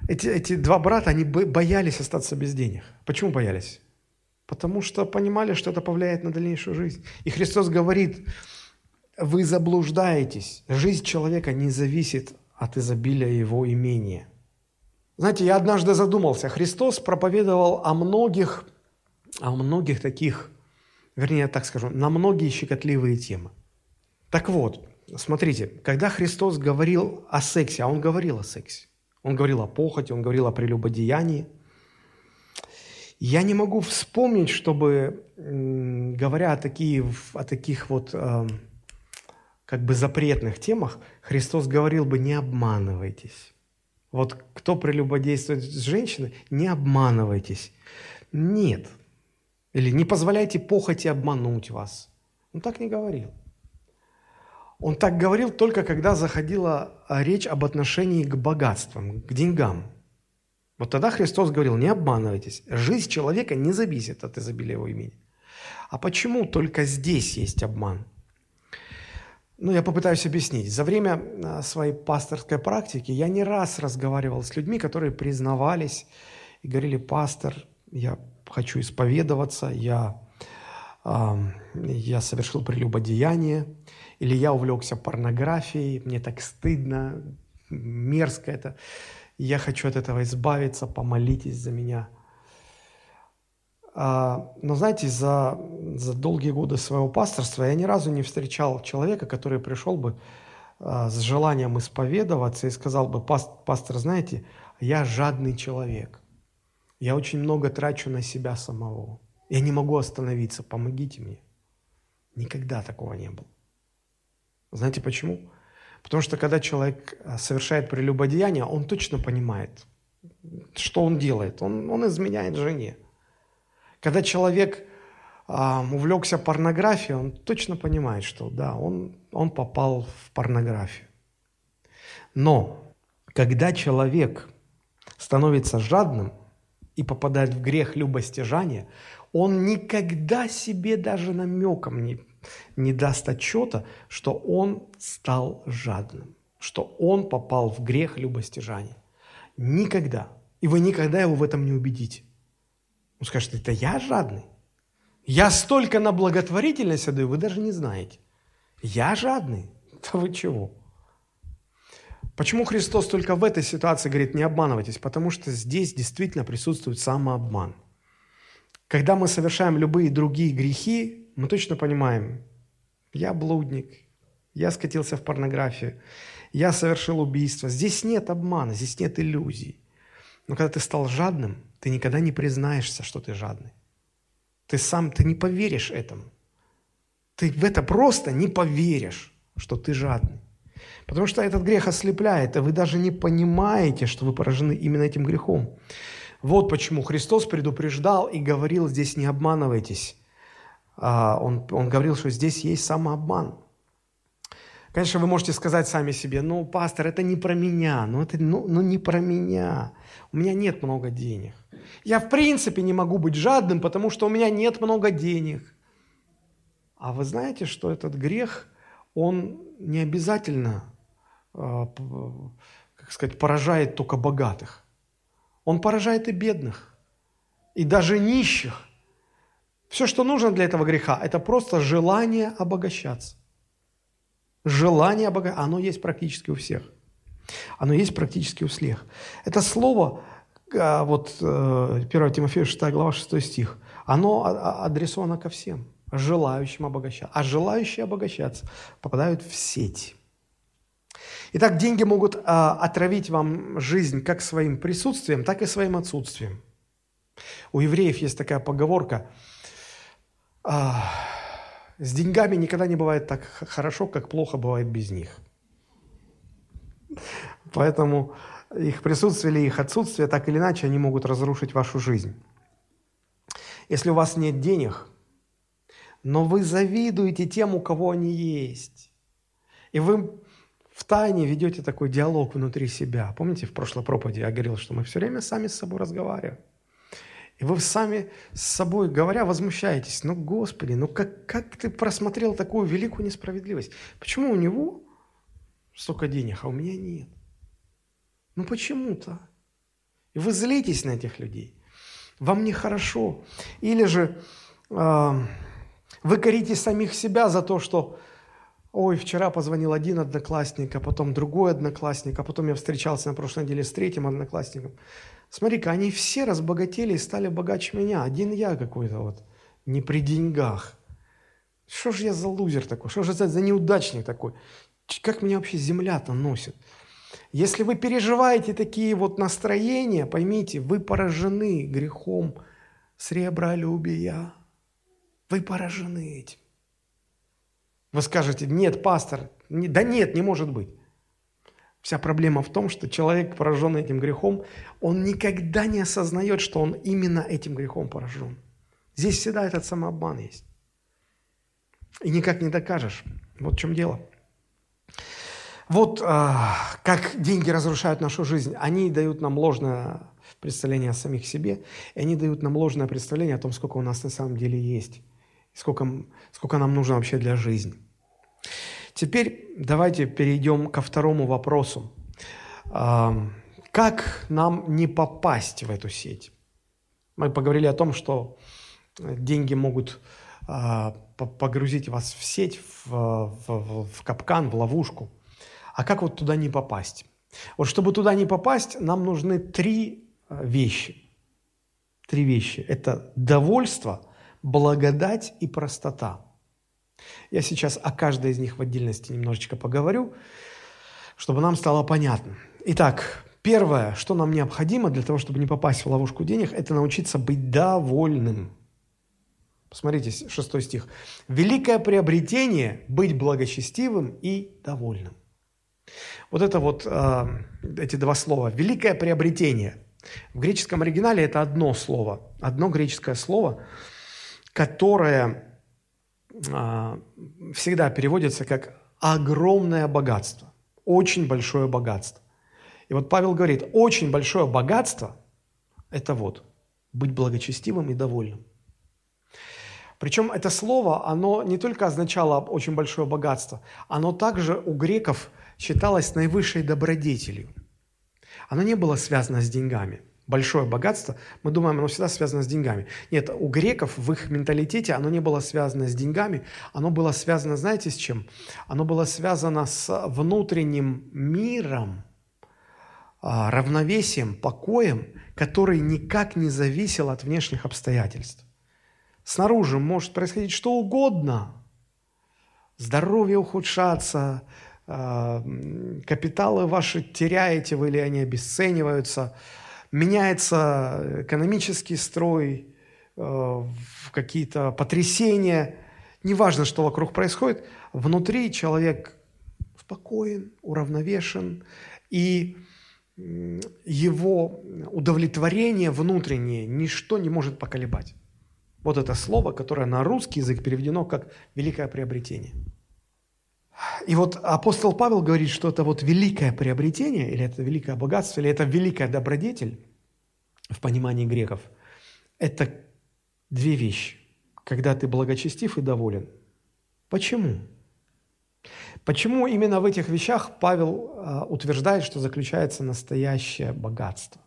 Эти, эти два брата, они боялись остаться без денег. Почему боялись? Потому что понимали, что это повлияет на дальнейшую жизнь. И Христос говорит, вы заблуждаетесь. Жизнь человека не зависит от изобилия его имения. Знаете, я однажды задумался, Христос проповедовал о многих, о многих таких, вернее, я так скажу, на многие щекотливые темы. Так вот, смотрите, когда Христос говорил о сексе, а Он говорил о сексе, Он говорил о похоти, Он говорил о прелюбодеянии, я не могу вспомнить, чтобы, говоря о, такие, о таких вот эм, как бы запретных темах, Христос говорил бы, не обманывайтесь. Вот кто прелюбодействует с женщиной, не обманывайтесь. Нет. Или не позволяйте похоти обмануть вас. Он так не говорил. Он так говорил только когда заходила речь об отношении к богатствам, к деньгам. Вот тогда Христос говорил, не обманывайтесь. Жизнь человека не зависит от изобилия его имени. А почему только здесь есть обман? Ну, я попытаюсь объяснить. За время а, своей пасторской практики я не раз разговаривал с людьми, которые признавались и говорили, пастор, я хочу исповедоваться, я, э, я совершил прелюбодеяние, или я увлекся порнографией, мне так стыдно, мерзко это, я хочу от этого избавиться, помолитесь за меня – а, но знаете, за, за долгие годы своего пасторства я ни разу не встречал человека, который пришел бы а, с желанием исповедоваться и сказал бы, пастор, знаете, я жадный человек, я очень много трачу на себя самого, я не могу остановиться, помогите мне. Никогда такого не было. Знаете почему? Потому что когда человек а, совершает прелюбодеяние, он точно понимает, что он делает. Он, он изменяет жене. Когда человек а, увлекся порнографией, он точно понимает, что да, он, он попал в порнографию. Но когда человек становится жадным и попадает в грех любостяжания, он никогда себе даже намеком не, не даст отчета, что он стал жадным, что он попал в грех любостяжания. Никогда. И вы никогда его в этом не убедите. Он скажет, это я жадный? Я столько на благотворительность отдаю, вы даже не знаете. Я жадный? Да вы чего? Почему Христос только в этой ситуации говорит, не обманывайтесь? Потому что здесь действительно присутствует самообман. Когда мы совершаем любые другие грехи, мы точно понимаем, я блудник, я скатился в порнографию, я совершил убийство. Здесь нет обмана, здесь нет иллюзий. Но когда ты стал жадным, ты никогда не признаешься, что ты жадный. Ты сам, ты не поверишь этому. Ты в это просто не поверишь, что ты жадный. Потому что этот грех ослепляет, и вы даже не понимаете, что вы поражены именно этим грехом. Вот почему Христос предупреждал и говорил, здесь не обманывайтесь. А, он, он говорил, что здесь есть самообман. Конечно, вы можете сказать сами себе, ну, пастор, это не про меня, ну, это ну, ну, не про меня. У меня нет много денег. Я в принципе не могу быть жадным, потому что у меня нет много денег. А вы знаете, что этот грех, он не обязательно, а, как сказать, поражает только богатых. Он поражает и бедных, и даже нищих. Все, что нужно для этого греха, это просто желание обогащаться. Желание Бога, оно есть практически у всех. Оно есть практически у всех. Это слово, а, вот 1 э, Тимофея 6 глава 6 стих, оно адресовано ко всем, желающим обогащаться. А желающие обогащаться попадают в сеть. Итак, деньги могут а, отравить вам жизнь как своим присутствием, так и своим отсутствием. У евреев есть такая поговорка а, – с деньгами никогда не бывает так хорошо, как плохо бывает без них. Поэтому их присутствие или их отсутствие, так или иначе, они могут разрушить вашу жизнь. Если у вас нет денег, но вы завидуете тем, у кого они есть, и вы в тайне ведете такой диалог внутри себя. Помните, в прошлой проповеди я говорил, что мы все время сами с собой разговариваем. И вы сами с собой говоря возмущаетесь. Ну, Господи, ну как, как ты просмотрел такую великую несправедливость? Почему у него столько денег, а у меня нет? Ну почему-то? И вы злитесь на этих людей. Вам нехорошо. Или же э, вы корите самих себя за то, что Ой, вчера позвонил один одноклассник, а потом другой одноклассник, а потом я встречался на прошлой неделе с третьим одноклассником. Смотри-ка, они все разбогатели и стали богаче меня. Один я какой-то вот, не при деньгах. Что же я за лузер такой? Что же за, за неудачник такой? Как меня вообще земля-то носит? Если вы переживаете такие вот настроения, поймите, вы поражены грехом сребролюбия. Вы поражены этим. Вы скажете, нет, пастор, не, да нет, не может быть. Вся проблема в том, что человек, пораженный этим грехом, он никогда не осознает, что он именно этим грехом поражен. Здесь всегда этот самообман есть. И никак не докажешь. Вот в чем дело. Вот а, как деньги разрушают нашу жизнь. Они дают нам ложное представление о самих себе, и они дают нам ложное представление о том, сколько у нас на самом деле есть, сколько, сколько нам нужно вообще для жизни. Теперь давайте перейдем ко второму вопросу. Как нам не попасть в эту сеть? Мы поговорили о том, что деньги могут а, погрузить вас в сеть, в, в, в капкан, в ловушку. А как вот туда не попасть? Вот чтобы туда не попасть, нам нужны три а, вещи. Три вещи. Это довольство, благодать и простота. Я сейчас о каждой из них в отдельности немножечко поговорю, чтобы нам стало понятно. Итак, первое, что нам необходимо для того, чтобы не попасть в ловушку денег, это научиться быть довольным. Посмотрите, шестой стих. «Великое приобретение – быть благочестивым и довольным». Вот это вот, э, эти два слова. «Великое приобретение». В греческом оригинале это одно слово, одно греческое слово, которое а, всегда переводится как огромное богатство, очень большое богатство. И вот Павел говорит, очень большое богатство – это вот быть благочестивым и довольным. Причем это слово, оно не только означало очень большое богатство, оно также у греков считалось наивысшей добродетелью. Оно не было связано с деньгами – большое богатство, мы думаем, оно всегда связано с деньгами. Нет, у греков в их менталитете оно не было связано с деньгами, оно было связано, знаете, с чем? Оно было связано с внутренним миром, а, равновесием, покоем, который никак не зависел от внешних обстоятельств. Снаружи может происходить что угодно. Здоровье ухудшаться, а, капиталы ваши теряете вы или они обесцениваются – меняется экономический строй, э, какие-то потрясения, неважно, что вокруг происходит, внутри человек спокоен, уравновешен, и его удовлетворение внутреннее ничто не может поколебать. Вот это слово, которое на русский язык переведено как «великое приобретение». И вот апостол Павел говорит, что это вот великое приобретение, или это великое богатство, или это великая добродетель в понимании греков. Это две вещи. Когда ты благочестив и доволен. Почему? Почему именно в этих вещах Павел а, утверждает, что заключается настоящее богатство?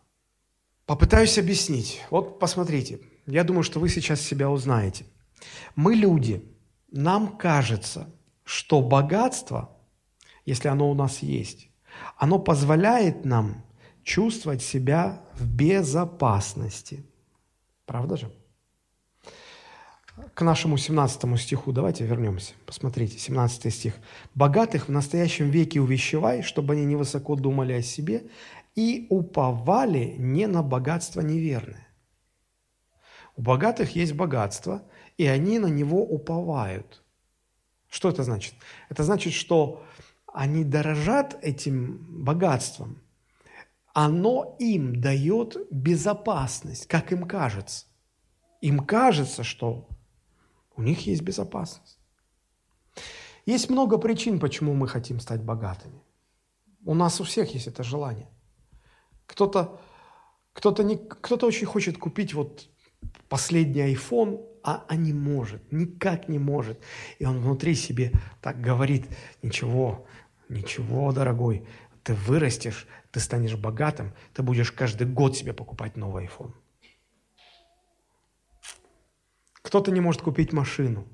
Попытаюсь объяснить. Вот посмотрите, я думаю, что вы сейчас себя узнаете. Мы люди, нам кажется, что богатство, если оно у нас есть, оно позволяет нам чувствовать себя в безопасности. Правда же? К нашему 17 стиху давайте вернемся. Посмотрите, 17 стих. «Богатых в настоящем веке увещевай, чтобы они невысоко думали о себе и уповали не на богатство неверное». У богатых есть богатство, и они на него уповают – что это значит? Это значит, что они дорожат этим богатством. Оно им дает безопасность, как им кажется. Им кажется, что у них есть безопасность. Есть много причин, почему мы хотим стать богатыми. У нас у всех есть это желание. Кто-то кто-то не, кто-то очень хочет купить вот последний iPhone, а, а не может, никак не может. И он внутри себе так говорит, ничего, ничего, дорогой, ты вырастешь, ты станешь богатым, ты будешь каждый год себе покупать новый iPhone. Кто-то не может купить машину.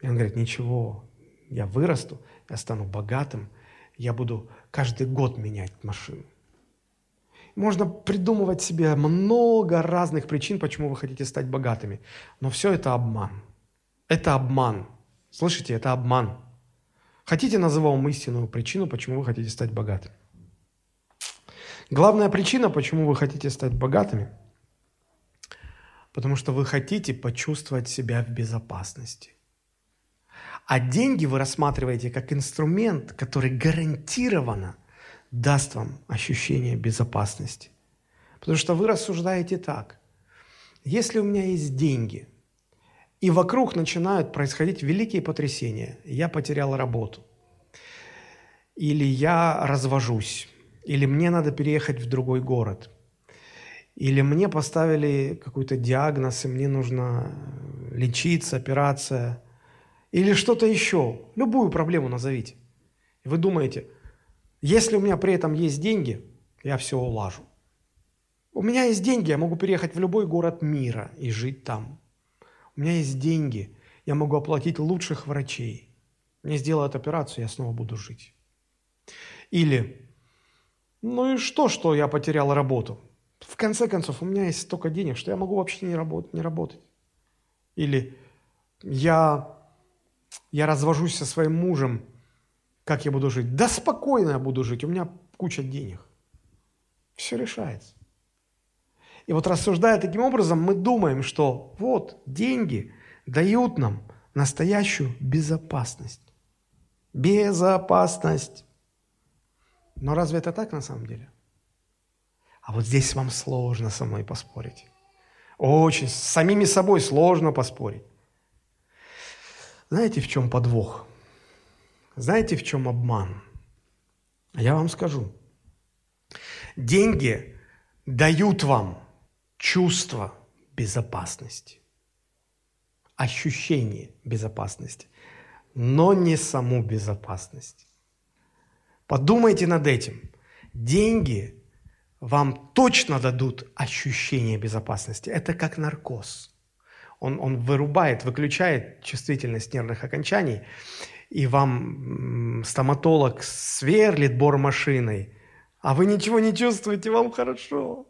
И он говорит, ничего, я вырасту, я стану богатым, я буду каждый год менять машину. Можно придумывать себе много разных причин, почему вы хотите стать богатыми. Но все это обман. Это обман. Слышите, это обман. Хотите, назову вам истинную причину, почему вы хотите стать богатым. Главная причина, почему вы хотите стать богатыми, потому что вы хотите почувствовать себя в безопасности. А деньги вы рассматриваете как инструмент, который гарантированно даст вам ощущение безопасности. Потому что вы рассуждаете так. Если у меня есть деньги, и вокруг начинают происходить великие потрясения, я потерял работу, или я развожусь, или мне надо переехать в другой город, или мне поставили какой-то диагноз, и мне нужно лечиться, операция, или что-то еще, любую проблему назовите. Вы думаете, если у меня при этом есть деньги, я все улажу. У меня есть деньги, я могу переехать в любой город мира и жить там. У меня есть деньги, я могу оплатить лучших врачей. Мне сделают операцию, я снова буду жить. Или ну и что, что я потерял работу? В конце концов, у меня есть столько денег, что я могу вообще не работать. Не работать. Или я, я развожусь со своим мужем, как я буду жить? Да спокойно я буду жить, у меня куча денег. Все решается. И вот рассуждая таким образом, мы думаем, что вот деньги дают нам настоящую безопасность. Безопасность. Но разве это так на самом деле? А вот здесь вам сложно со мной поспорить. Очень, с самими собой сложно поспорить. Знаете, в чем подвох? Знаете, в чем обман? Я вам скажу. Деньги дают вам чувство безопасности, ощущение безопасности, но не саму безопасность. Подумайте над этим. Деньги вам точно дадут ощущение безопасности. Это как наркоз. Он, он вырубает, выключает чувствительность нервных окончаний, и вам стоматолог сверлит бор машиной, а вы ничего не чувствуете, вам хорошо.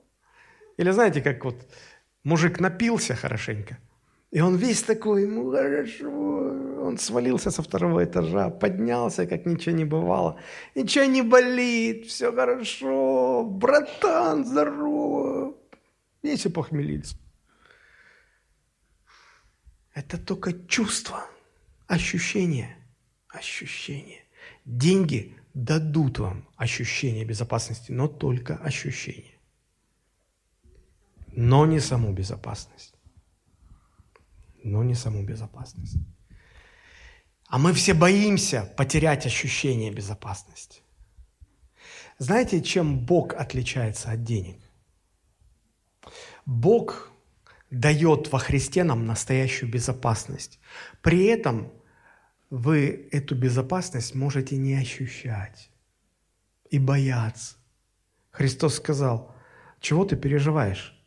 Или знаете, как вот мужик напился хорошенько – и он весь такой, ему хорошо. Он свалился со второго этажа, поднялся, как ничего не бывало. Ничего не болит, все хорошо. Братан, здорово. Если похмелиться. Это только чувство, ощущение, ощущение. Деньги дадут вам ощущение безопасности, но только ощущение. Но не саму безопасность но не саму безопасность. А мы все боимся потерять ощущение безопасности. Знаете, чем Бог отличается от денег? Бог дает во Христе нам настоящую безопасность. При этом вы эту безопасность можете не ощущать и бояться. Христос сказал, чего ты переживаешь?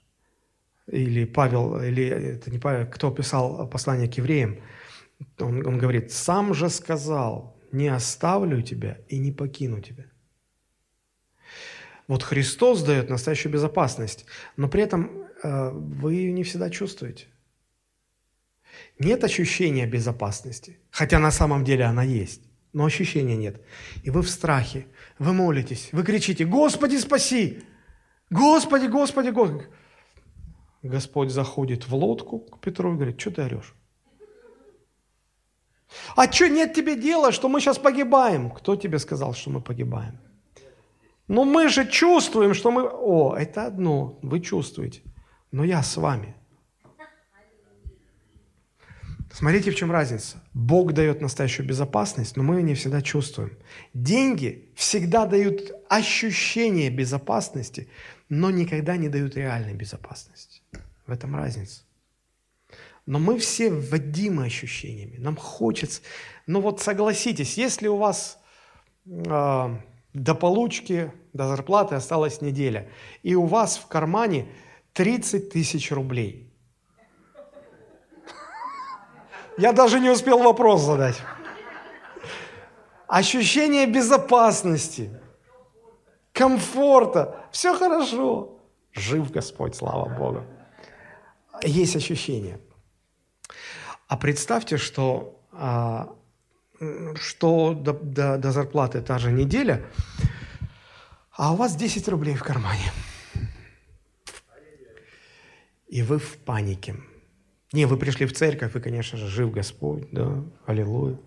или Павел, или это не Павел, кто писал послание к евреям, он, он говорит, «Сам же сказал, не оставлю тебя и не покину тебя». Вот Христос дает настоящую безопасность, но при этом э, вы ее не всегда чувствуете. Нет ощущения безопасности, хотя на самом деле она есть, но ощущения нет. И вы в страхе, вы молитесь, вы кричите, «Господи, спаси! Господи, Господи, Господи!» Господь заходит в лодку к Петру и говорит, что ты орешь? А что нет тебе дела, что мы сейчас погибаем? Кто тебе сказал, что мы погибаем? Но мы же чувствуем, что мы... О, это одно, вы чувствуете. Но я с вами. Смотрите, в чем разница. Бог дает настоящую безопасность, но мы ее не всегда чувствуем. Деньги всегда дают ощущение безопасности, но никогда не дают реальной безопасности. В этом разница. Но мы все вводимы ощущениями. Нам хочется. Ну вот согласитесь, если у вас э, до получки, до зарплаты осталась неделя, и у вас в кармане 30 тысяч рублей. Я даже не успел вопрос задать. Ощущение безопасности, комфорта, все хорошо. Жив Господь, слава Богу. Есть ощущение. А представьте, что, а, что до, до, до зарплаты та же неделя, а у вас 10 рублей в кармане. И вы в панике. Не, вы пришли в церковь, вы, конечно же, жив Господь, да, аллилуйя.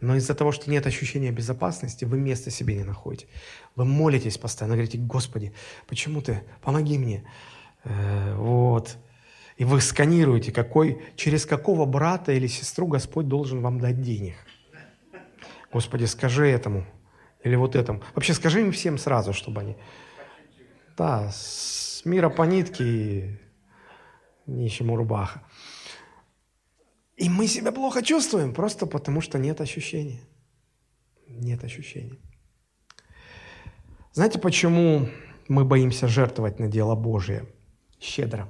Но из-за того, что нет ощущения безопасности, вы места себе не находите. Вы молитесь постоянно, говорите, Господи, почему ты? Помоги мне. Э, вот. И вы сканируете, какой, через какого брата или сестру Господь должен вам дать денег. Господи, скажи этому или вот этому. Вообще скажи им всем сразу, чтобы они... Да, с мира по нитке и нищему рубаха. И мы себя плохо чувствуем, просто потому что нет ощущения. Нет ощущения. Знаете, почему мы боимся жертвовать на дело Божие щедро?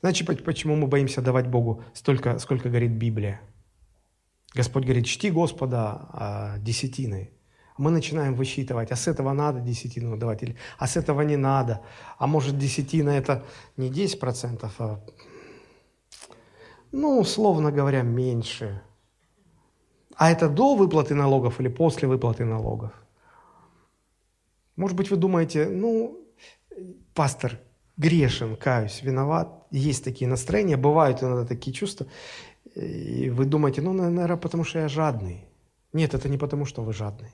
Знаете, почему мы боимся давать Богу столько, сколько говорит Библия? Господь говорит, чти Господа а, десятиной. Мы начинаем высчитывать, а с этого надо десятину давать, или а с этого не надо. А может десятина это не 10%, а ну, условно говоря, меньше. А это до выплаты налогов или после выплаты налогов? Может быть, вы думаете, ну, пастор, грешен, каюсь, виноват. Есть такие настроения, бывают иногда такие чувства. И вы думаете, ну, наверное, потому что я жадный. Нет, это не потому, что вы жадный.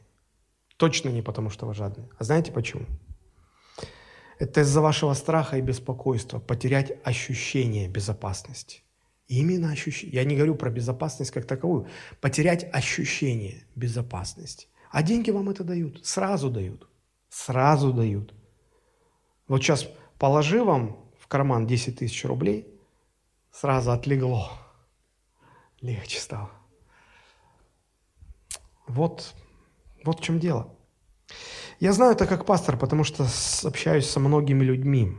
Точно не потому, что вы жадный. А знаете почему? Это из-за вашего страха и беспокойства потерять ощущение безопасности. Именно ощущение. Я не говорю про безопасность как таковую. Потерять ощущение безопасности. А деньги вам это дают. Сразу дают. Сразу дают. Вот сейчас положи вам в карман 10 тысяч рублей, сразу отлегло. Легче стало. Вот, вот в чем дело. Я знаю это как пастор, потому что общаюсь со многими людьми.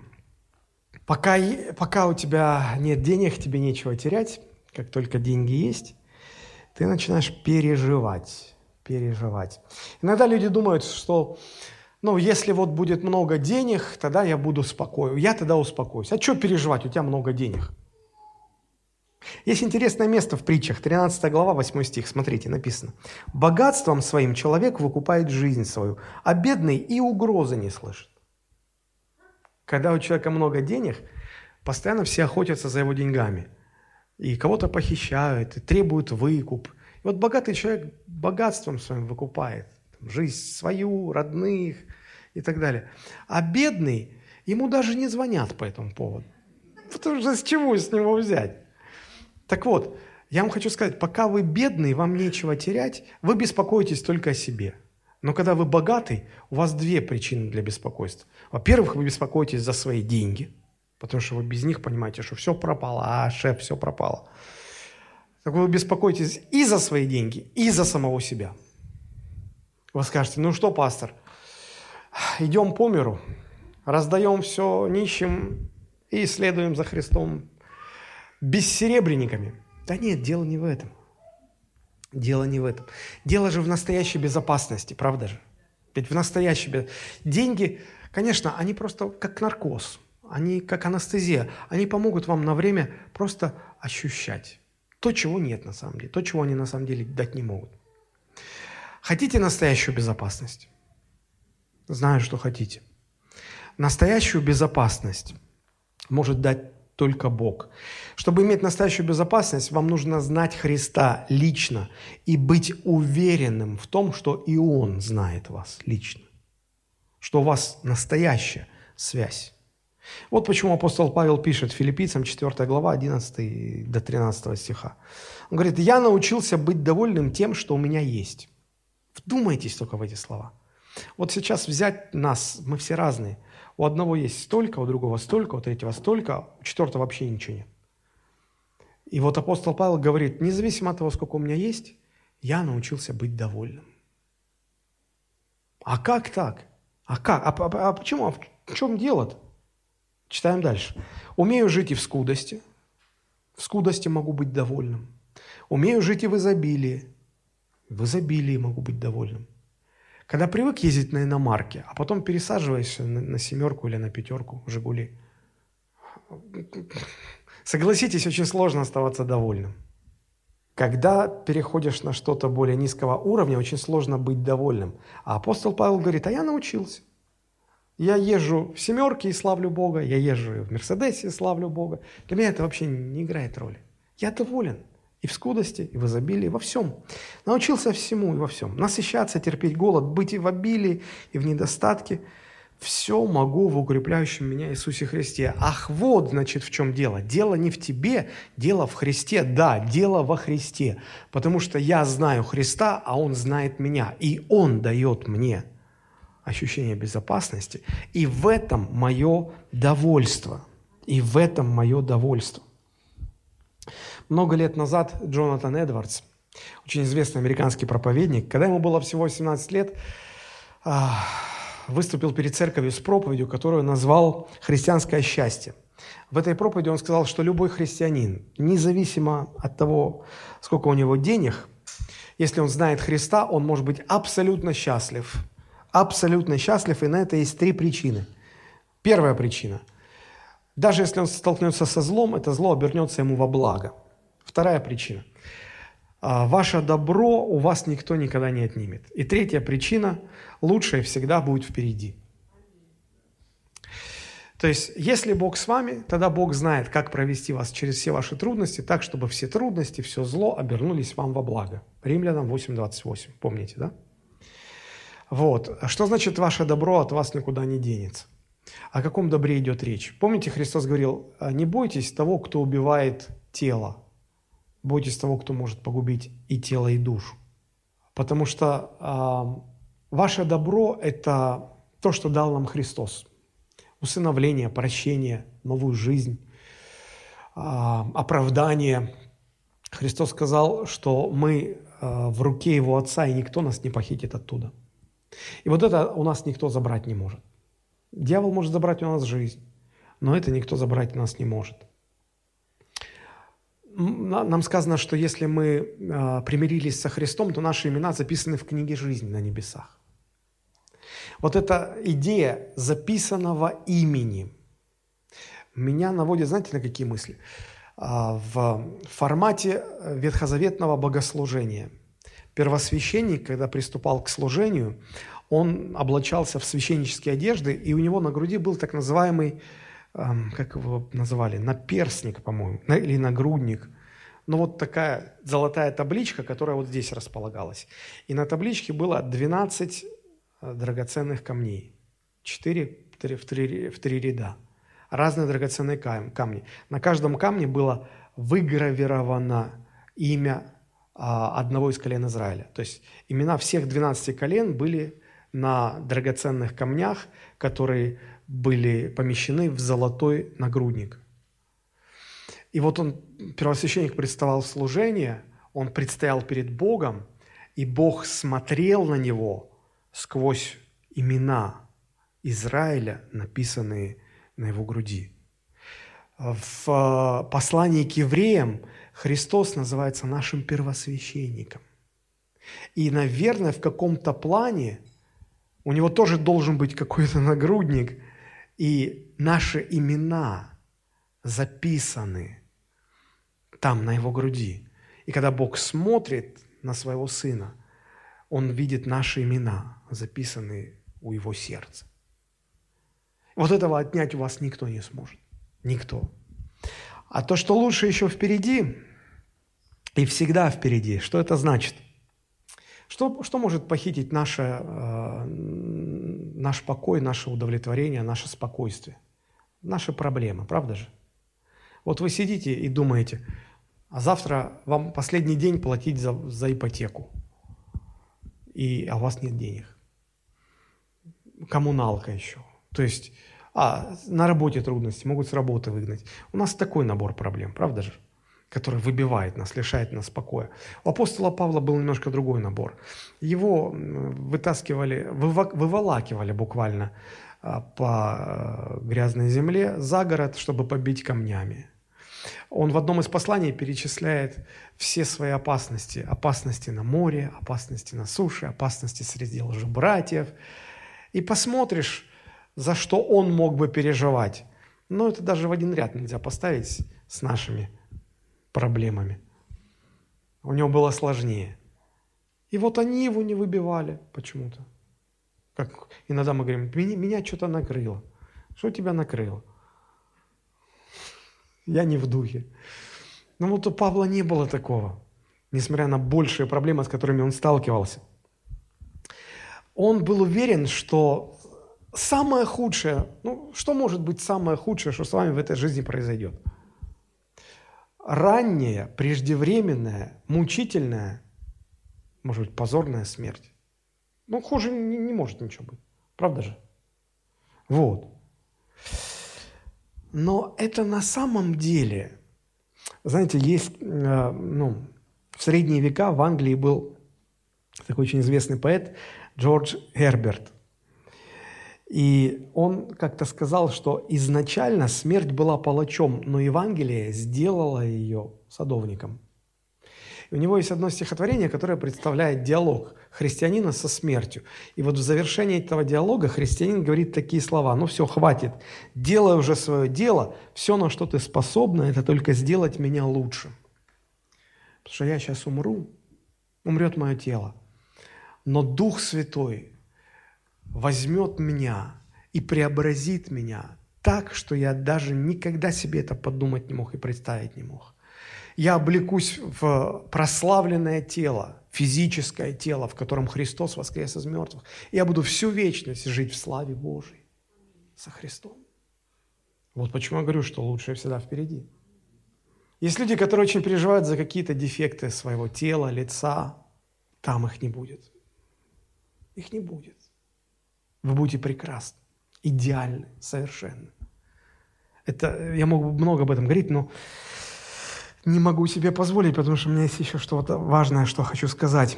Пока, пока у тебя нет денег, тебе нечего терять. Как только деньги есть, ты начинаешь переживать. Переживать. Иногда люди думают, что ну, если вот будет много денег, тогда я буду спокоен. Я тогда успокоюсь. А что переживать, у тебя много денег? Есть интересное место в притчах, 13 глава, 8 стих, смотрите, написано. «Богатством своим человек выкупает жизнь свою, а бедный и угрозы не слышит». Когда у человека много денег, постоянно все охотятся за его деньгами. И кого-то похищают, и требуют выкуп. И вот богатый человек богатством своим выкупает жизнь свою, родных и так далее. А бедный, ему даже не звонят по этому поводу. Потому что с чего с него взять? Так вот, я вам хочу сказать, пока вы бедный, вам нечего терять, вы беспокоитесь только о себе. Но когда вы богатый, у вас две причины для беспокойства. Во-первых, вы беспокоитесь за свои деньги, потому что вы без них понимаете, что все пропало, а шеф, все пропало. Так вы беспокоитесь и за свои деньги, и за самого себя. Вы скажете, ну что, пастор, идем по миру, раздаем все нищим и следуем за Христом бессеребренниками. Да нет, дело не в этом. Дело не в этом. Дело же в настоящей безопасности, правда же? Ведь в настоящей... Деньги, конечно, они просто как наркоз, они как анестезия. Они помогут вам на время просто ощущать то, чего нет на самом деле, то, чего они на самом деле дать не могут. Хотите настоящую безопасность? Знаю, что хотите. Настоящую безопасность может дать только Бог. Чтобы иметь настоящую безопасность, вам нужно знать Христа лично и быть уверенным в том, что и Он знает вас лично, что у вас настоящая связь. Вот почему апостол Павел пишет филиппийцам 4 глава 11 до 13 стиха. Он говорит, «Я научился быть довольным тем, что у меня есть». Вдумайтесь только в эти слова. Вот сейчас взять нас, мы все разные – у одного есть столько, у другого столько, у третьего столько, у четвертого вообще ничего нет. И вот апостол Павел говорит, независимо от того, сколько у меня есть, я научился быть довольным. А как так? А как? А, а, а почему? А в чем дело-то? Читаем дальше. Умею жить и в скудости. В скудости могу быть довольным. Умею жить и в изобилии. В изобилии могу быть довольным. Когда привык ездить на иномарке, а потом пересаживаешься на, на семерку или на пятерку «Жигули», согласитесь, очень сложно оставаться довольным. Когда переходишь на что-то более низкого уровня, очень сложно быть довольным. А апостол Павел говорит, а я научился. Я езжу в семерке и славлю Бога, я езжу в Мерседесе и славлю Бога. Для меня это вообще не играет роли. Я доволен и в скудости, и в изобилии, во всем. Научился всему и во всем. Насыщаться, терпеть голод, быть и в обилии, и в недостатке – все могу в укрепляющем меня Иисусе Христе. Ах, вот, значит, в чем дело. Дело не в тебе, дело в Христе. Да, дело во Христе. Потому что я знаю Христа, а Он знает меня. И Он дает мне ощущение безопасности. И в этом мое довольство. И в этом мое довольство. Много лет назад Джонатан Эдвардс, очень известный американский проповедник, когда ему было всего 18 лет, выступил перед церковью с проповедью, которую назвал «Христианское счастье». В этой проповеди он сказал, что любой христианин, независимо от того, сколько у него денег, если он знает Христа, он может быть абсолютно счастлив. Абсолютно счастлив, и на это есть три причины. Первая причина. Даже если он столкнется со злом, это зло обернется ему во благо. Вторая причина. А, ваше добро у вас никто никогда не отнимет. И третья причина – лучшее всегда будет впереди. То есть, если Бог с вами, тогда Бог знает, как провести вас через все ваши трудности, так, чтобы все трудности, все зло обернулись вам во благо. Римлянам 8.28, помните, да? Вот. Что значит ваше добро от вас никуда не денется? О каком добре идет речь? Помните, Христос говорил, не бойтесь того, кто убивает тело, Бойтесь того, кто может погубить и тело, и душу. Потому что э, ваше добро – это то, что дал нам Христос. Усыновление, прощение, новую жизнь, э, оправдание. Христос сказал, что мы э, в руке Его Отца, и никто нас не похитит оттуда. И вот это у нас никто забрать не может. Дьявол может забрать у нас жизнь, но это никто забрать у нас не может – нам сказано, что если мы а, примирились со Христом, то наши имена записаны в книге жизни на небесах. Вот эта идея записанного имени меня наводит, знаете, на какие мысли? А, в формате ветхозаветного богослужения. Первосвященник, когда приступал к служению, он облачался в священнические одежды, и у него на груди был так называемый как его называли, наперстник, по-моему, или нагрудник. Ну, вот такая золотая табличка, которая вот здесь располагалась. И на табличке было 12 э, драгоценных камней. 4 в 3, в 3 ряда. Разные драгоценные камни. На каждом камне было выгравировано имя а, одного из колен Израиля. То есть имена всех 12 колен были на драгоценных камнях, которые были помещены в золотой нагрудник. И вот он, первосвященник, представал служение, он предстоял перед Богом, и Бог смотрел на него сквозь имена Израиля, написанные на его груди. В э, послании к евреям Христос называется нашим первосвященником. И, наверное, в каком-то плане у него тоже должен быть какой-то нагрудник – и наши имена записаны там, на его груди. И когда Бог смотрит на своего сына, он видит наши имена, записанные у его сердца. Вот этого отнять у вас никто не сможет. Никто. А то, что лучше еще впереди, и всегда впереди, что это значит? Что, что может похитить наше, э, наш покой, наше удовлетворение, наше спокойствие? Наши проблемы, правда же? Вот вы сидите и думаете, а завтра вам последний день платить за, за ипотеку, и, а у вас нет денег. Коммуналка еще. То есть, а, на работе трудности, могут с работы выгнать. У нас такой набор проблем, правда же? Который выбивает нас, лишает нас покоя. У апостола Павла был немножко другой набор. Его вытаскивали, выволакивали буквально а, по э, грязной земле за город, чтобы побить камнями. Он в одном из посланий перечисляет все свои опасности. Опасности на море, опасности на суше, опасности среди лжебратьев. И посмотришь, за что он мог бы переживать. Но это даже в один ряд нельзя поставить с нашими проблемами. У него было сложнее. И вот они его не выбивали почему-то. Как иногда мы говорим, меня, меня что-то накрыло. Что тебя накрыло? Я не в духе. Но вот у Павла не было такого, несмотря на большие проблемы, с которыми он сталкивался. Он был уверен, что самое худшее, ну, что может быть самое худшее, что с вами в этой жизни произойдет? Ранняя, преждевременная, мучительная, может быть, позорная смерть. Ну, хуже не, не может ничего быть. Правда же? Вот. Но это на самом деле, знаете, есть, э, ну, в средние века в Англии был такой очень известный поэт Джордж Герберт. И он как-то сказал, что изначально смерть была палачом, но Евангелие сделало ее садовником. И у него есть одно стихотворение, которое представляет диалог христианина со смертью. И вот в завершении этого диалога христианин говорит такие слова. Ну все, хватит. Делай уже свое дело. Все, на что ты способна, это только сделать меня лучше. Потому что я сейчас умру, умрет мое тело. Но Дух Святой возьмет меня и преобразит меня так, что я даже никогда себе это подумать не мог и представить не мог я облекусь в прославленное тело, физическое тело, в котором Христос воскрес из мертвых. Я буду всю вечность жить в славе Божьей со Христом. Вот почему я говорю, что лучшее всегда впереди. Есть люди, которые очень переживают за какие-то дефекты своего тела, лица. Там их не будет. Их не будет. Вы будете прекрасны, идеальны, совершенны. Это, я могу много об этом говорить, но не могу себе позволить, потому что у меня есть еще что-то важное, что хочу сказать.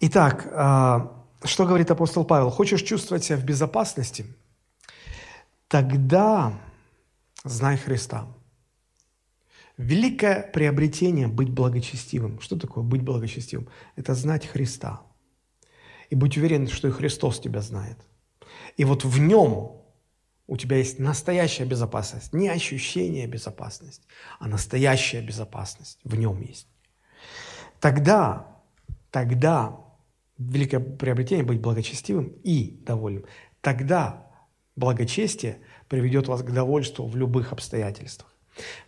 Итак, а, что говорит апостол Павел? Хочешь чувствовать себя в безопасности? Тогда знай Христа. Великое приобретение – быть благочестивым. Что такое быть благочестивым? Это знать Христа. И быть уверен, что и Христос тебя знает. И вот в нем у тебя есть настоящая безопасность. Не ощущение безопасности, а настоящая безопасность в нем есть. Тогда, тогда великое приобретение быть благочестивым и довольным. Тогда благочестие приведет вас к довольству в любых обстоятельствах.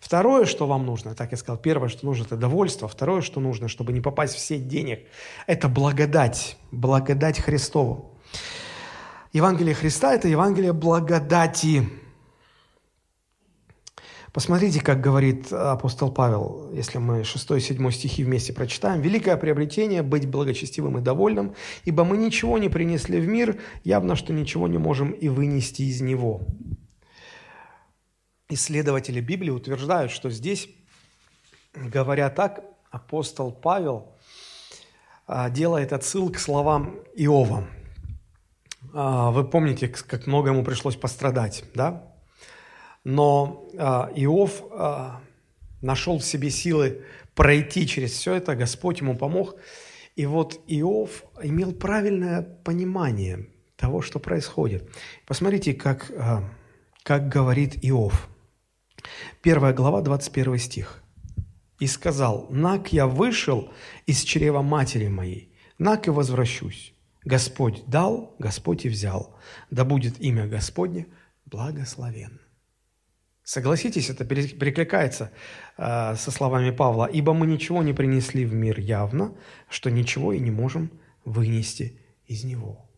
Второе, что вам нужно, так я сказал, первое, что нужно, это довольство. Второе, что нужно, чтобы не попасть в сеть денег, это благодать, благодать Христову. Евангелие Христа – это Евангелие благодати. Посмотрите, как говорит апостол Павел, если мы 6-7 стихи вместе прочитаем. «Великое приобретение – быть благочестивым и довольным, ибо мы ничего не принесли в мир, явно, что ничего не можем и вынести из него». Исследователи Библии утверждают, что здесь, говоря так, апостол Павел а, делает отсыл к словам Иова – а, вы помните, как много ему пришлось пострадать, да? Но а, Иов нашел в себе силы пройти через все это, Господь ему помог. И вот Иов имел правильное понимание того, что происходит. Посмотрите, как, как говорит Иов. Первая глава, 21 стих. «И сказал, нак я вышел из чрева матери моей, нак и возвращусь. Господь дал, Господь и взял. Да будет имя Господне благословен. Согласитесь, это перекликается э, со словами Павла. «Ибо мы ничего не принесли в мир явно, что ничего и не можем вынести из него».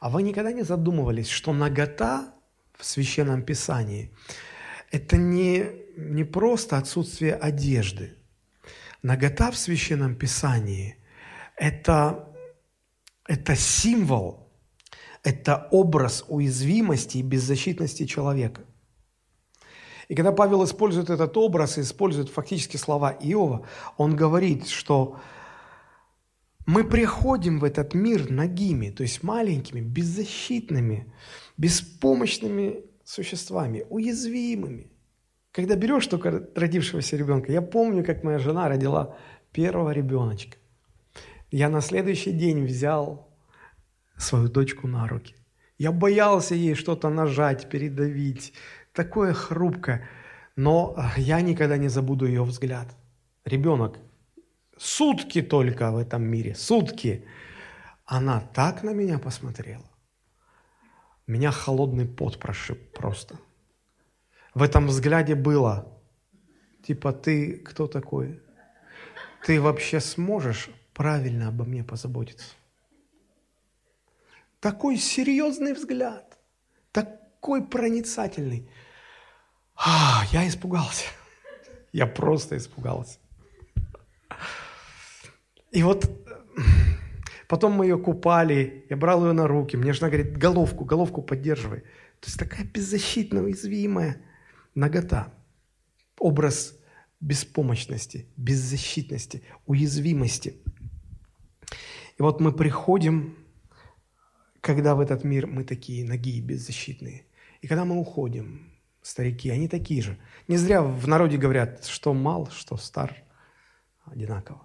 А вы никогда не задумывались, что нагота в Священном Писании – это не, не просто отсутствие одежды. Нагота в Священном Писании – это это символ, это образ уязвимости и беззащитности человека. И когда Павел использует этот образ, использует фактически слова Иова, он говорит, что мы приходим в этот мир нагими, то есть маленькими, беззащитными, беспомощными существами, уязвимыми. Когда берешь только родившегося ребенка, я помню, как моя жена родила первого ребеночка. Я на следующий день взял свою дочку на руки. Я боялся ей что-то нажать, передавить. Такое хрупкое. Но я никогда не забуду ее взгляд. Ребенок, сутки только в этом мире, сутки. Она так на меня посмотрела. Меня холодный пот прошиб просто. В этом взгляде было, типа, ты кто такой? Ты вообще сможешь правильно обо мне позаботиться? Такой серьезный взгляд, такой проницательный. А, я испугался. Я просто испугался. И вот потом мы ее купали, я брал ее на руки, мне жена говорит, головку, головку поддерживай. То есть такая беззащитная, уязвимая нагота. Образ беспомощности, беззащитности, уязвимости. И вот мы приходим когда в этот мир мы такие ноги беззащитные. И когда мы уходим, старики, они такие же. Не зря в народе говорят, что мал, что стар, одинаково.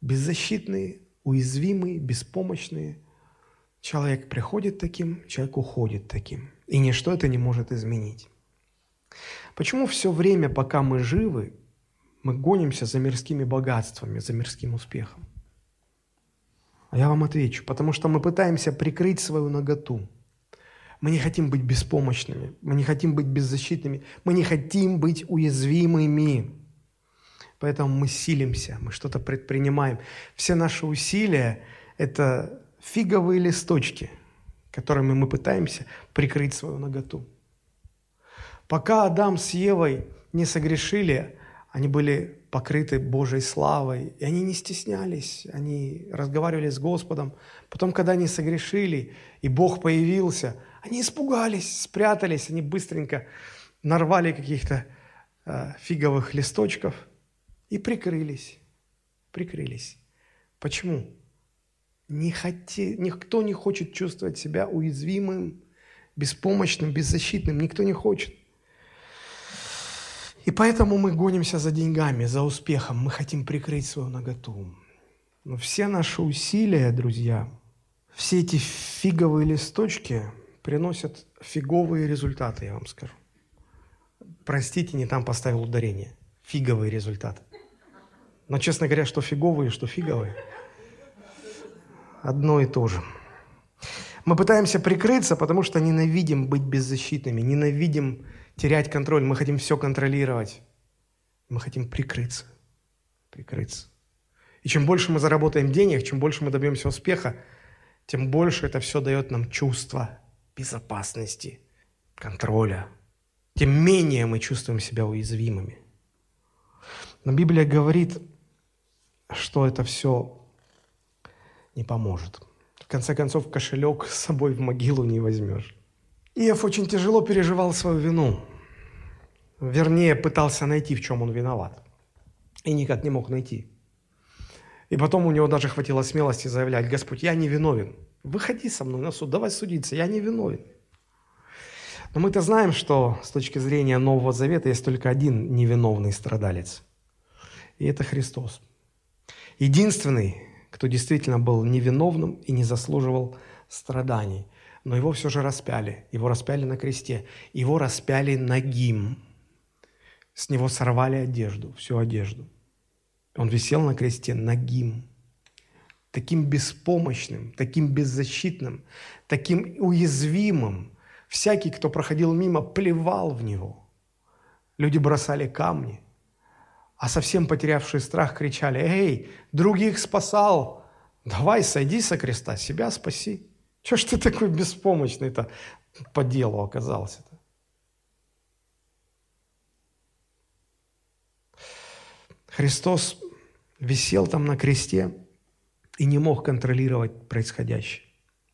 Беззащитные, уязвимые, беспомощные. Человек приходит таким, человек уходит таким. И ничто это не может изменить. Почему все время, пока мы живы, мы гонимся за мирскими богатствами, за мирским успехом? А я вам отвечу, потому что мы пытаемся прикрыть свою наготу. Мы не хотим быть беспомощными, мы не хотим быть беззащитными, мы не хотим быть уязвимыми. Поэтому мы силимся, мы что-то предпринимаем. Все наши усилия – это фиговые листочки, которыми мы пытаемся прикрыть свою наготу. Пока Адам с Евой не согрешили, они были покрыты Божьей славой, и они не стеснялись, они разговаривали с Господом. Потом, когда они согрешили, и Бог появился, они испугались, спрятались, они быстренько нарвали каких-то э, фиговых листочков и прикрылись, прикрылись. Почему? Не хоти, никто не хочет чувствовать себя уязвимым, беспомощным, беззащитным, никто не хочет. И поэтому мы гонимся за деньгами, за успехом. Мы хотим прикрыть свою наготу. Но все наши усилия, друзья, все эти фиговые листочки приносят фиговые результаты, я вам скажу. Простите, не там поставил ударение. Фиговые результаты. Но, честно говоря, что фиговые, что фиговые, одно и то же. Мы пытаемся прикрыться, потому что ненавидим быть беззащитными, ненавидим терять контроль, мы хотим все контролировать. Мы хотим прикрыться. Прикрыться. И чем больше мы заработаем денег, чем больше мы добьемся успеха, тем больше это все дает нам чувство безопасности, контроля. Тем менее мы чувствуем себя уязвимыми. Но Библия говорит, что это все не поможет. В конце концов, кошелек с собой в могилу не возьмешь. Иов очень тяжело переживал свою вину. Вернее, пытался найти, в чем он виноват. И никак не мог найти. И потом у него даже хватило смелости заявлять, Господь, я не виновен. Выходи со мной на суд, давай судиться, я не виновен. Но мы-то знаем, что с точки зрения Нового Завета есть только один невиновный страдалец. И это Христос. Единственный, кто действительно был невиновным и не заслуживал страданий – но его все же распяли. Его распяли на кресте. Его распяли нагим. С него сорвали одежду, всю одежду. Он висел на кресте нагим. Таким беспомощным, таким беззащитным, таким уязвимым. Всякий, кто проходил мимо, плевал в него. Люди бросали камни. А совсем потерявшие страх кричали, «Эй, других спасал! Давай, сойди со креста, себя спаси!» Чего ж ты такой беспомощный-то по делу оказался-то? Христос висел там на кресте и не мог контролировать происходящее.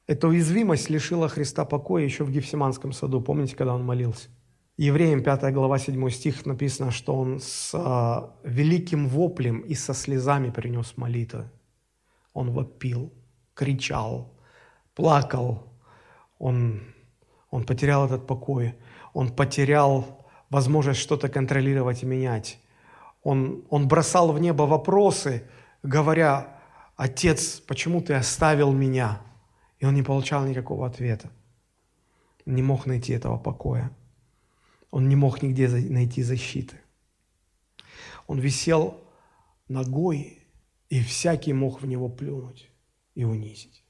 Эта уязвимость лишила Христа покоя еще в Гефсиманском саду. Помните, когда он молился? Евреям 5 глава 7 стих написано, что он с а, великим воплем и со слезами принес молитвы. Он вопил, кричал, плакал. Он, он потерял этот покой. Он потерял возможность что-то контролировать и менять. Он, он бросал в небо вопросы, говоря, «Отец, почему ты оставил меня?» И он не получал никакого ответа. Не мог найти этого покоя. Он не мог нигде найти защиты. Он висел ногой, и всякий мог в него плюнуть и унизить.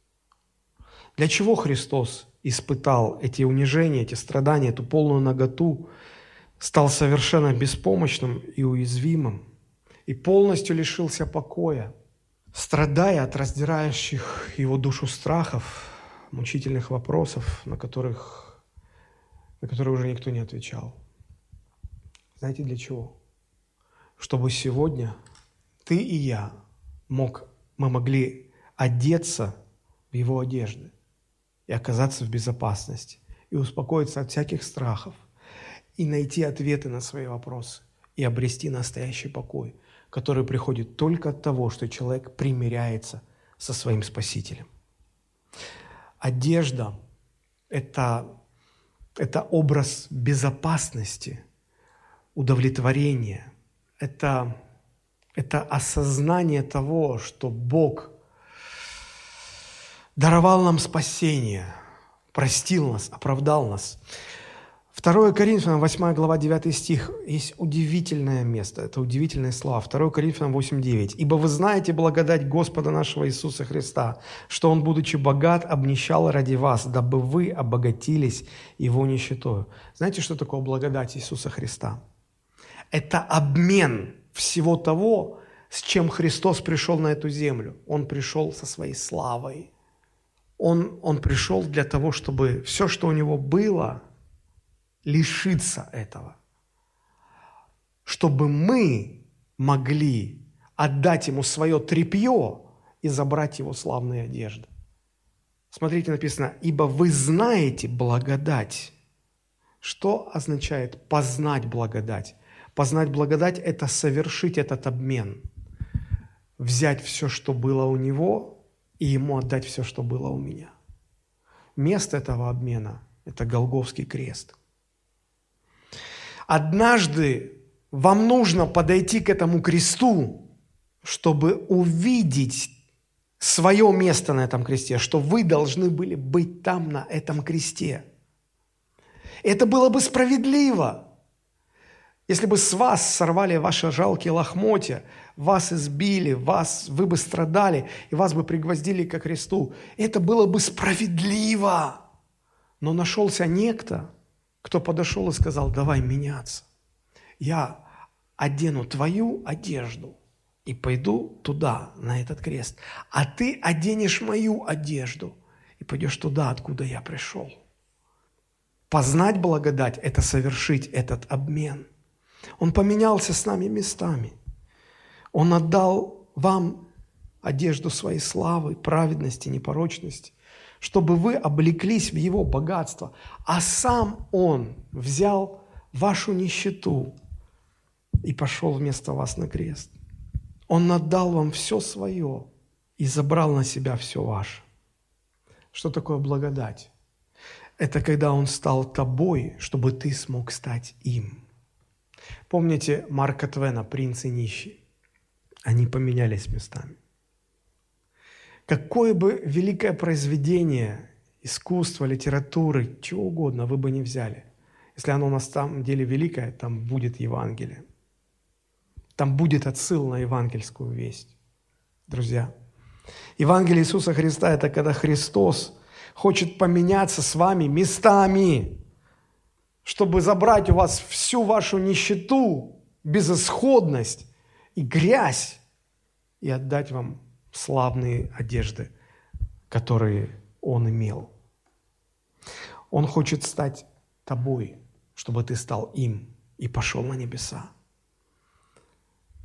Для чего Христос испытал эти унижения, эти страдания, эту полную наготу, стал совершенно беспомощным и уязвимым, и полностью лишился покоя, страдая от раздирающих его душу страхов, мучительных вопросов, на которых на которые уже никто не отвечал. Знаете для чего? Чтобы сегодня ты и я мог, мы могли одеться в его одежды и оказаться в безопасности, и успокоиться от всяких страхов, и найти ответы на свои вопросы, и обрести настоящий покой, который приходит только от того, что человек примиряется со своим Спасителем. Одежда – это это образ безопасности, удовлетворения. Это, это осознание того, что Бог даровал нам спасение, простил нас, оправдал нас. 2 Коринфянам, 8 глава, 9 стих, есть удивительное место, это удивительные слова. 2 Коринфянам 8, 9. «Ибо вы знаете благодать Господа нашего Иисуса Христа, что Он, будучи богат, обнищал ради вас, дабы вы обогатились Его нищетою». Знаете, что такое благодать Иисуса Христа? Это обмен всего того, с чем Христос пришел на эту землю. Он пришел со своей славой. Он, он пришел для того, чтобы все, что у него было – лишиться этого, чтобы мы могли отдать ему свое трепье и забрать его славные одежды. Смотрите, написано, «Ибо вы знаете благодать». Что означает познать благодать? Познать благодать – это совершить этот обмен. Взять все, что было у него, и ему отдать все, что было у меня. Место этого обмена – это Голговский крест – Однажды вам нужно подойти к этому кресту, чтобы увидеть свое место на этом кресте, что вы должны были быть там, на этом кресте. Это было бы справедливо. Если бы с вас сорвали ваши жалкие лохмотья, вас избили, вас, вы бы страдали, и вас бы пригвоздили ко кресту, это было бы справедливо. Но нашелся некто – кто подошел и сказал, давай меняться. Я одену твою одежду и пойду туда, на этот крест. А ты оденешь мою одежду и пойдешь туда, откуда я пришел. Познать благодать – это совершить этот обмен. Он поменялся с нами местами. Он отдал вам одежду своей славы, праведности, непорочности чтобы вы облеклись в Его богатство, а сам Он взял вашу нищету и пошел вместо вас на крест. Он отдал вам все свое и забрал на себя все ваше. Что такое благодать? Это когда Он стал тобой, чтобы ты смог стать им. Помните Марка Твена, принц и нищий? Они поменялись местами. Какое бы великое произведение искусства, литературы, чего угодно вы бы не взяли, если оно на самом деле великое, там будет Евангелие. Там будет отсыл на евангельскую весть. Друзья, Евангелие Иисуса Христа – это когда Христос хочет поменяться с вами местами, чтобы забрать у вас всю вашу нищету, безысходность и грязь и отдать вам славные одежды, которые Он имел. Он хочет стать тобой, чтобы ты стал им и пошел на небеса.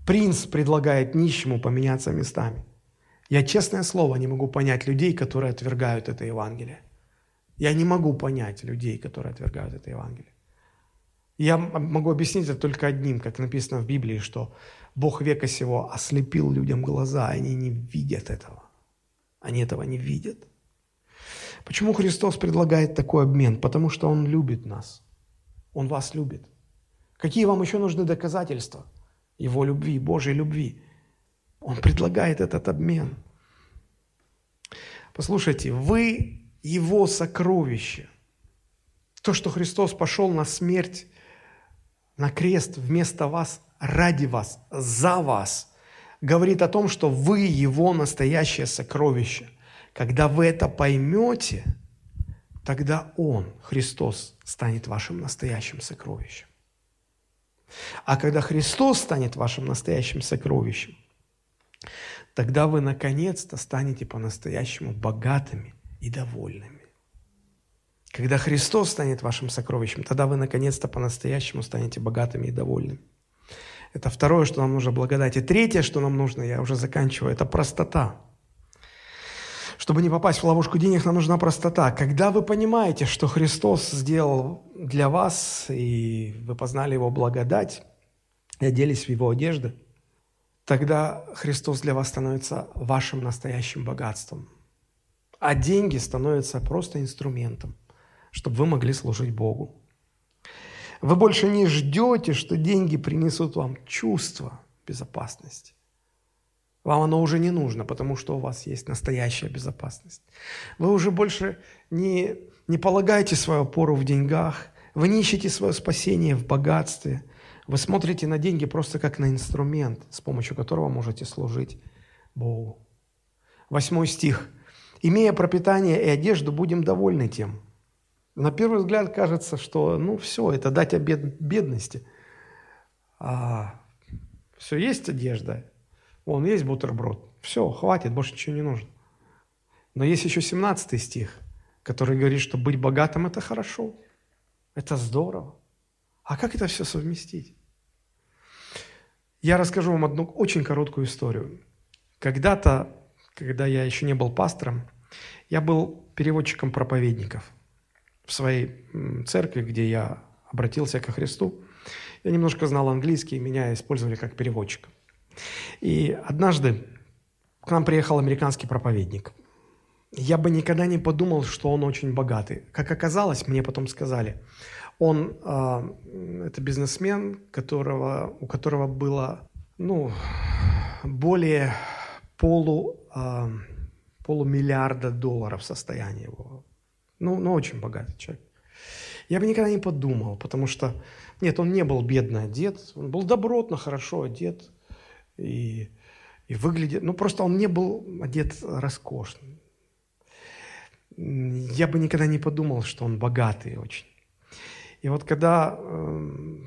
Принц предлагает нищему поменяться местами. Я, честное слово, не могу понять людей, которые отвергают это Евангелие. Я не могу понять людей, которые отвергают это Евангелие. Я могу объяснить это только одним, как написано в Библии, что Бог века сего ослепил людям глаза, они не видят этого. Они этого не видят. Почему Христос предлагает такой обмен? Потому что Он любит нас. Он вас любит. Какие вам еще нужны доказательства Его любви, Божьей любви? Он предлагает этот обмен. Послушайте, вы Его сокровище. То, что Христос пошел на смерть, на крест вместо вас, ради вас, за вас, говорит о том, что вы Его настоящее сокровище. Когда вы это поймете, тогда Он, Христос, станет вашим настоящим сокровищем. А когда Христос станет вашим настоящим сокровищем, тогда вы наконец-то станете по-настоящему богатыми и довольными. Когда Христос станет вашим сокровищем, тогда вы наконец-то по-настоящему станете богатыми и довольными. Это второе, что нам нужно благодать. И третье, что нам нужно, я уже заканчиваю, это простота. Чтобы не попасть в ловушку денег, нам нужна простота. Когда вы понимаете, что Христос сделал для вас, и вы познали Его благодать, и оделись в Его одежды, тогда Христос для вас становится вашим настоящим богатством. А деньги становятся просто инструментом, чтобы вы могли служить Богу. Вы больше не ждете, что деньги принесут вам чувство безопасности. Вам оно уже не нужно, потому что у вас есть настоящая безопасность. Вы уже больше не, не полагаете свою опору в деньгах, вы не ищете свое спасение в богатстве. Вы смотрите на деньги просто как на инструмент, с помощью которого можете служить Богу. Восьмой стих. «Имея пропитание и одежду, будем довольны тем». На первый взгляд кажется, что ну все, это дать обед бедности. А все, есть одежда, Вон, есть бутерброд. Все, хватит, больше ничего не нужно. Но есть еще 17 стих, который говорит, что быть богатым – это хорошо, это здорово. А как это все совместить? Я расскажу вам одну очень короткую историю. Когда-то, когда я еще не был пастором, я был переводчиком проповедников в своей церкви, где я обратился ко Христу. Я немножко знал английский, меня использовали как переводчика. И однажды к нам приехал американский проповедник. Я бы никогда не подумал, что он очень богатый. Как оказалось, мне потом сказали, он э, это бизнесмен, которого, у которого было ну, более полу, э, полумиллиарда долларов состояние его. Ну, ну, очень богатый человек. Я бы никогда не подумал, потому что, нет, он не был бедно одет, он был добротно, хорошо одет, и, и выглядит... Ну, просто он не был одет роскошно. Я бы никогда не подумал, что он богатый очень. И вот когда э,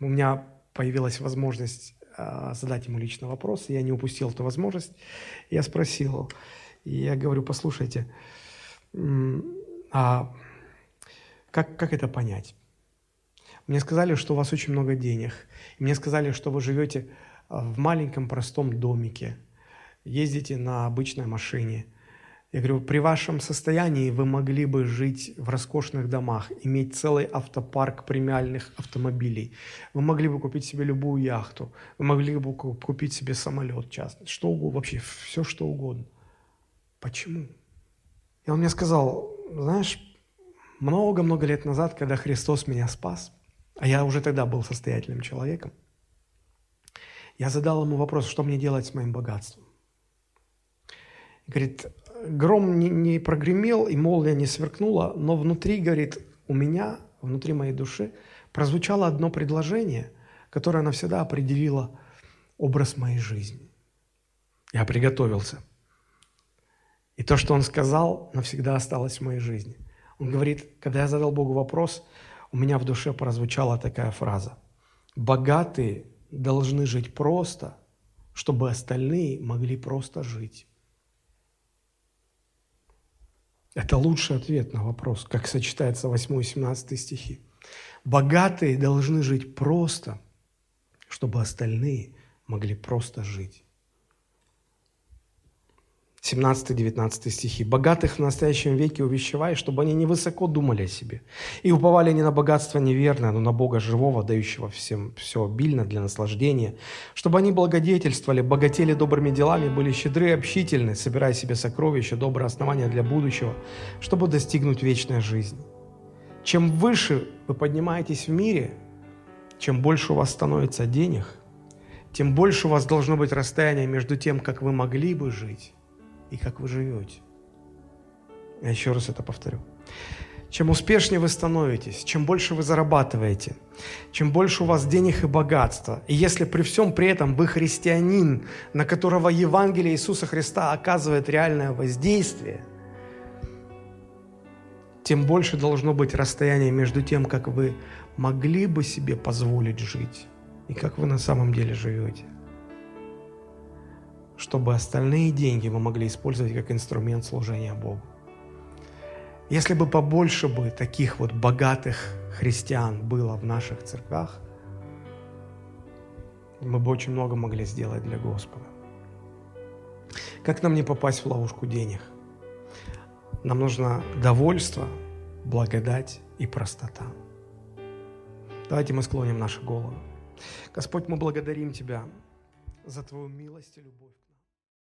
у меня появилась возможность э, задать ему личный вопрос, я не упустил эту возможность, я спросил, и я говорю, послушайте, а как, как это понять? Мне сказали, что у вас очень много денег. мне сказали, что вы живете в маленьком простом домике, ездите на обычной машине. Я говорю, при вашем состоянии вы могли бы жить в роскошных домах, иметь целый автопарк премиальных автомобилей. Вы могли бы купить себе любую яхту, вы могли бы купить себе самолет частный, что угодно, вообще все что угодно. Почему? Он мне сказал, знаешь, много-много лет назад, когда Христос меня спас, а я уже тогда был состоятельным человеком, я задал ему вопрос, что мне делать с моим богатством. Говорит, гром не, не прогремел и молния не сверкнула, но внутри, говорит, у меня, внутри моей души прозвучало одно предложение, которое навсегда определило образ моей жизни. Я приготовился. И то, что он сказал, навсегда осталось в моей жизни. Он говорит, когда я задал Богу вопрос, у меня в душе прозвучала такая фраза. Богатые должны жить просто, чтобы остальные могли просто жить. Это лучший ответ на вопрос, как сочетается 8 и 17 стихи. Богатые должны жить просто, чтобы остальные могли просто жить. 17-19 стихи. «Богатых в настоящем веке увещевай, чтобы они невысоко думали о себе, и уповали не на богатство неверное, но на Бога живого, дающего всем все обильно для наслаждения, чтобы они благодетельствовали, богатели добрыми делами, были щедры и общительны, собирая себе сокровища, добрые основания для будущего, чтобы достигнуть вечной жизни. Чем выше вы поднимаетесь в мире, чем больше у вас становится денег, тем больше у вас должно быть расстояние между тем, как вы могли бы жить, и как вы живете. Я еще раз это повторю. Чем успешнее вы становитесь, чем больше вы зарабатываете, чем больше у вас денег и богатства, и если при всем при этом вы христианин, на которого Евангелие Иисуса Христа оказывает реальное воздействие, тем больше должно быть расстояние между тем, как вы могли бы себе позволить жить, и как вы на самом деле живете чтобы остальные деньги мы могли использовать как инструмент служения Богу. Если бы побольше бы таких вот богатых христиан было в наших церквах, мы бы очень много могли сделать для Господа. Как нам не попасть в ловушку денег? Нам нужно довольство, благодать и простота. Давайте мы склоним наши головы. Господь, мы благодарим Тебя за Твою милость и любовь.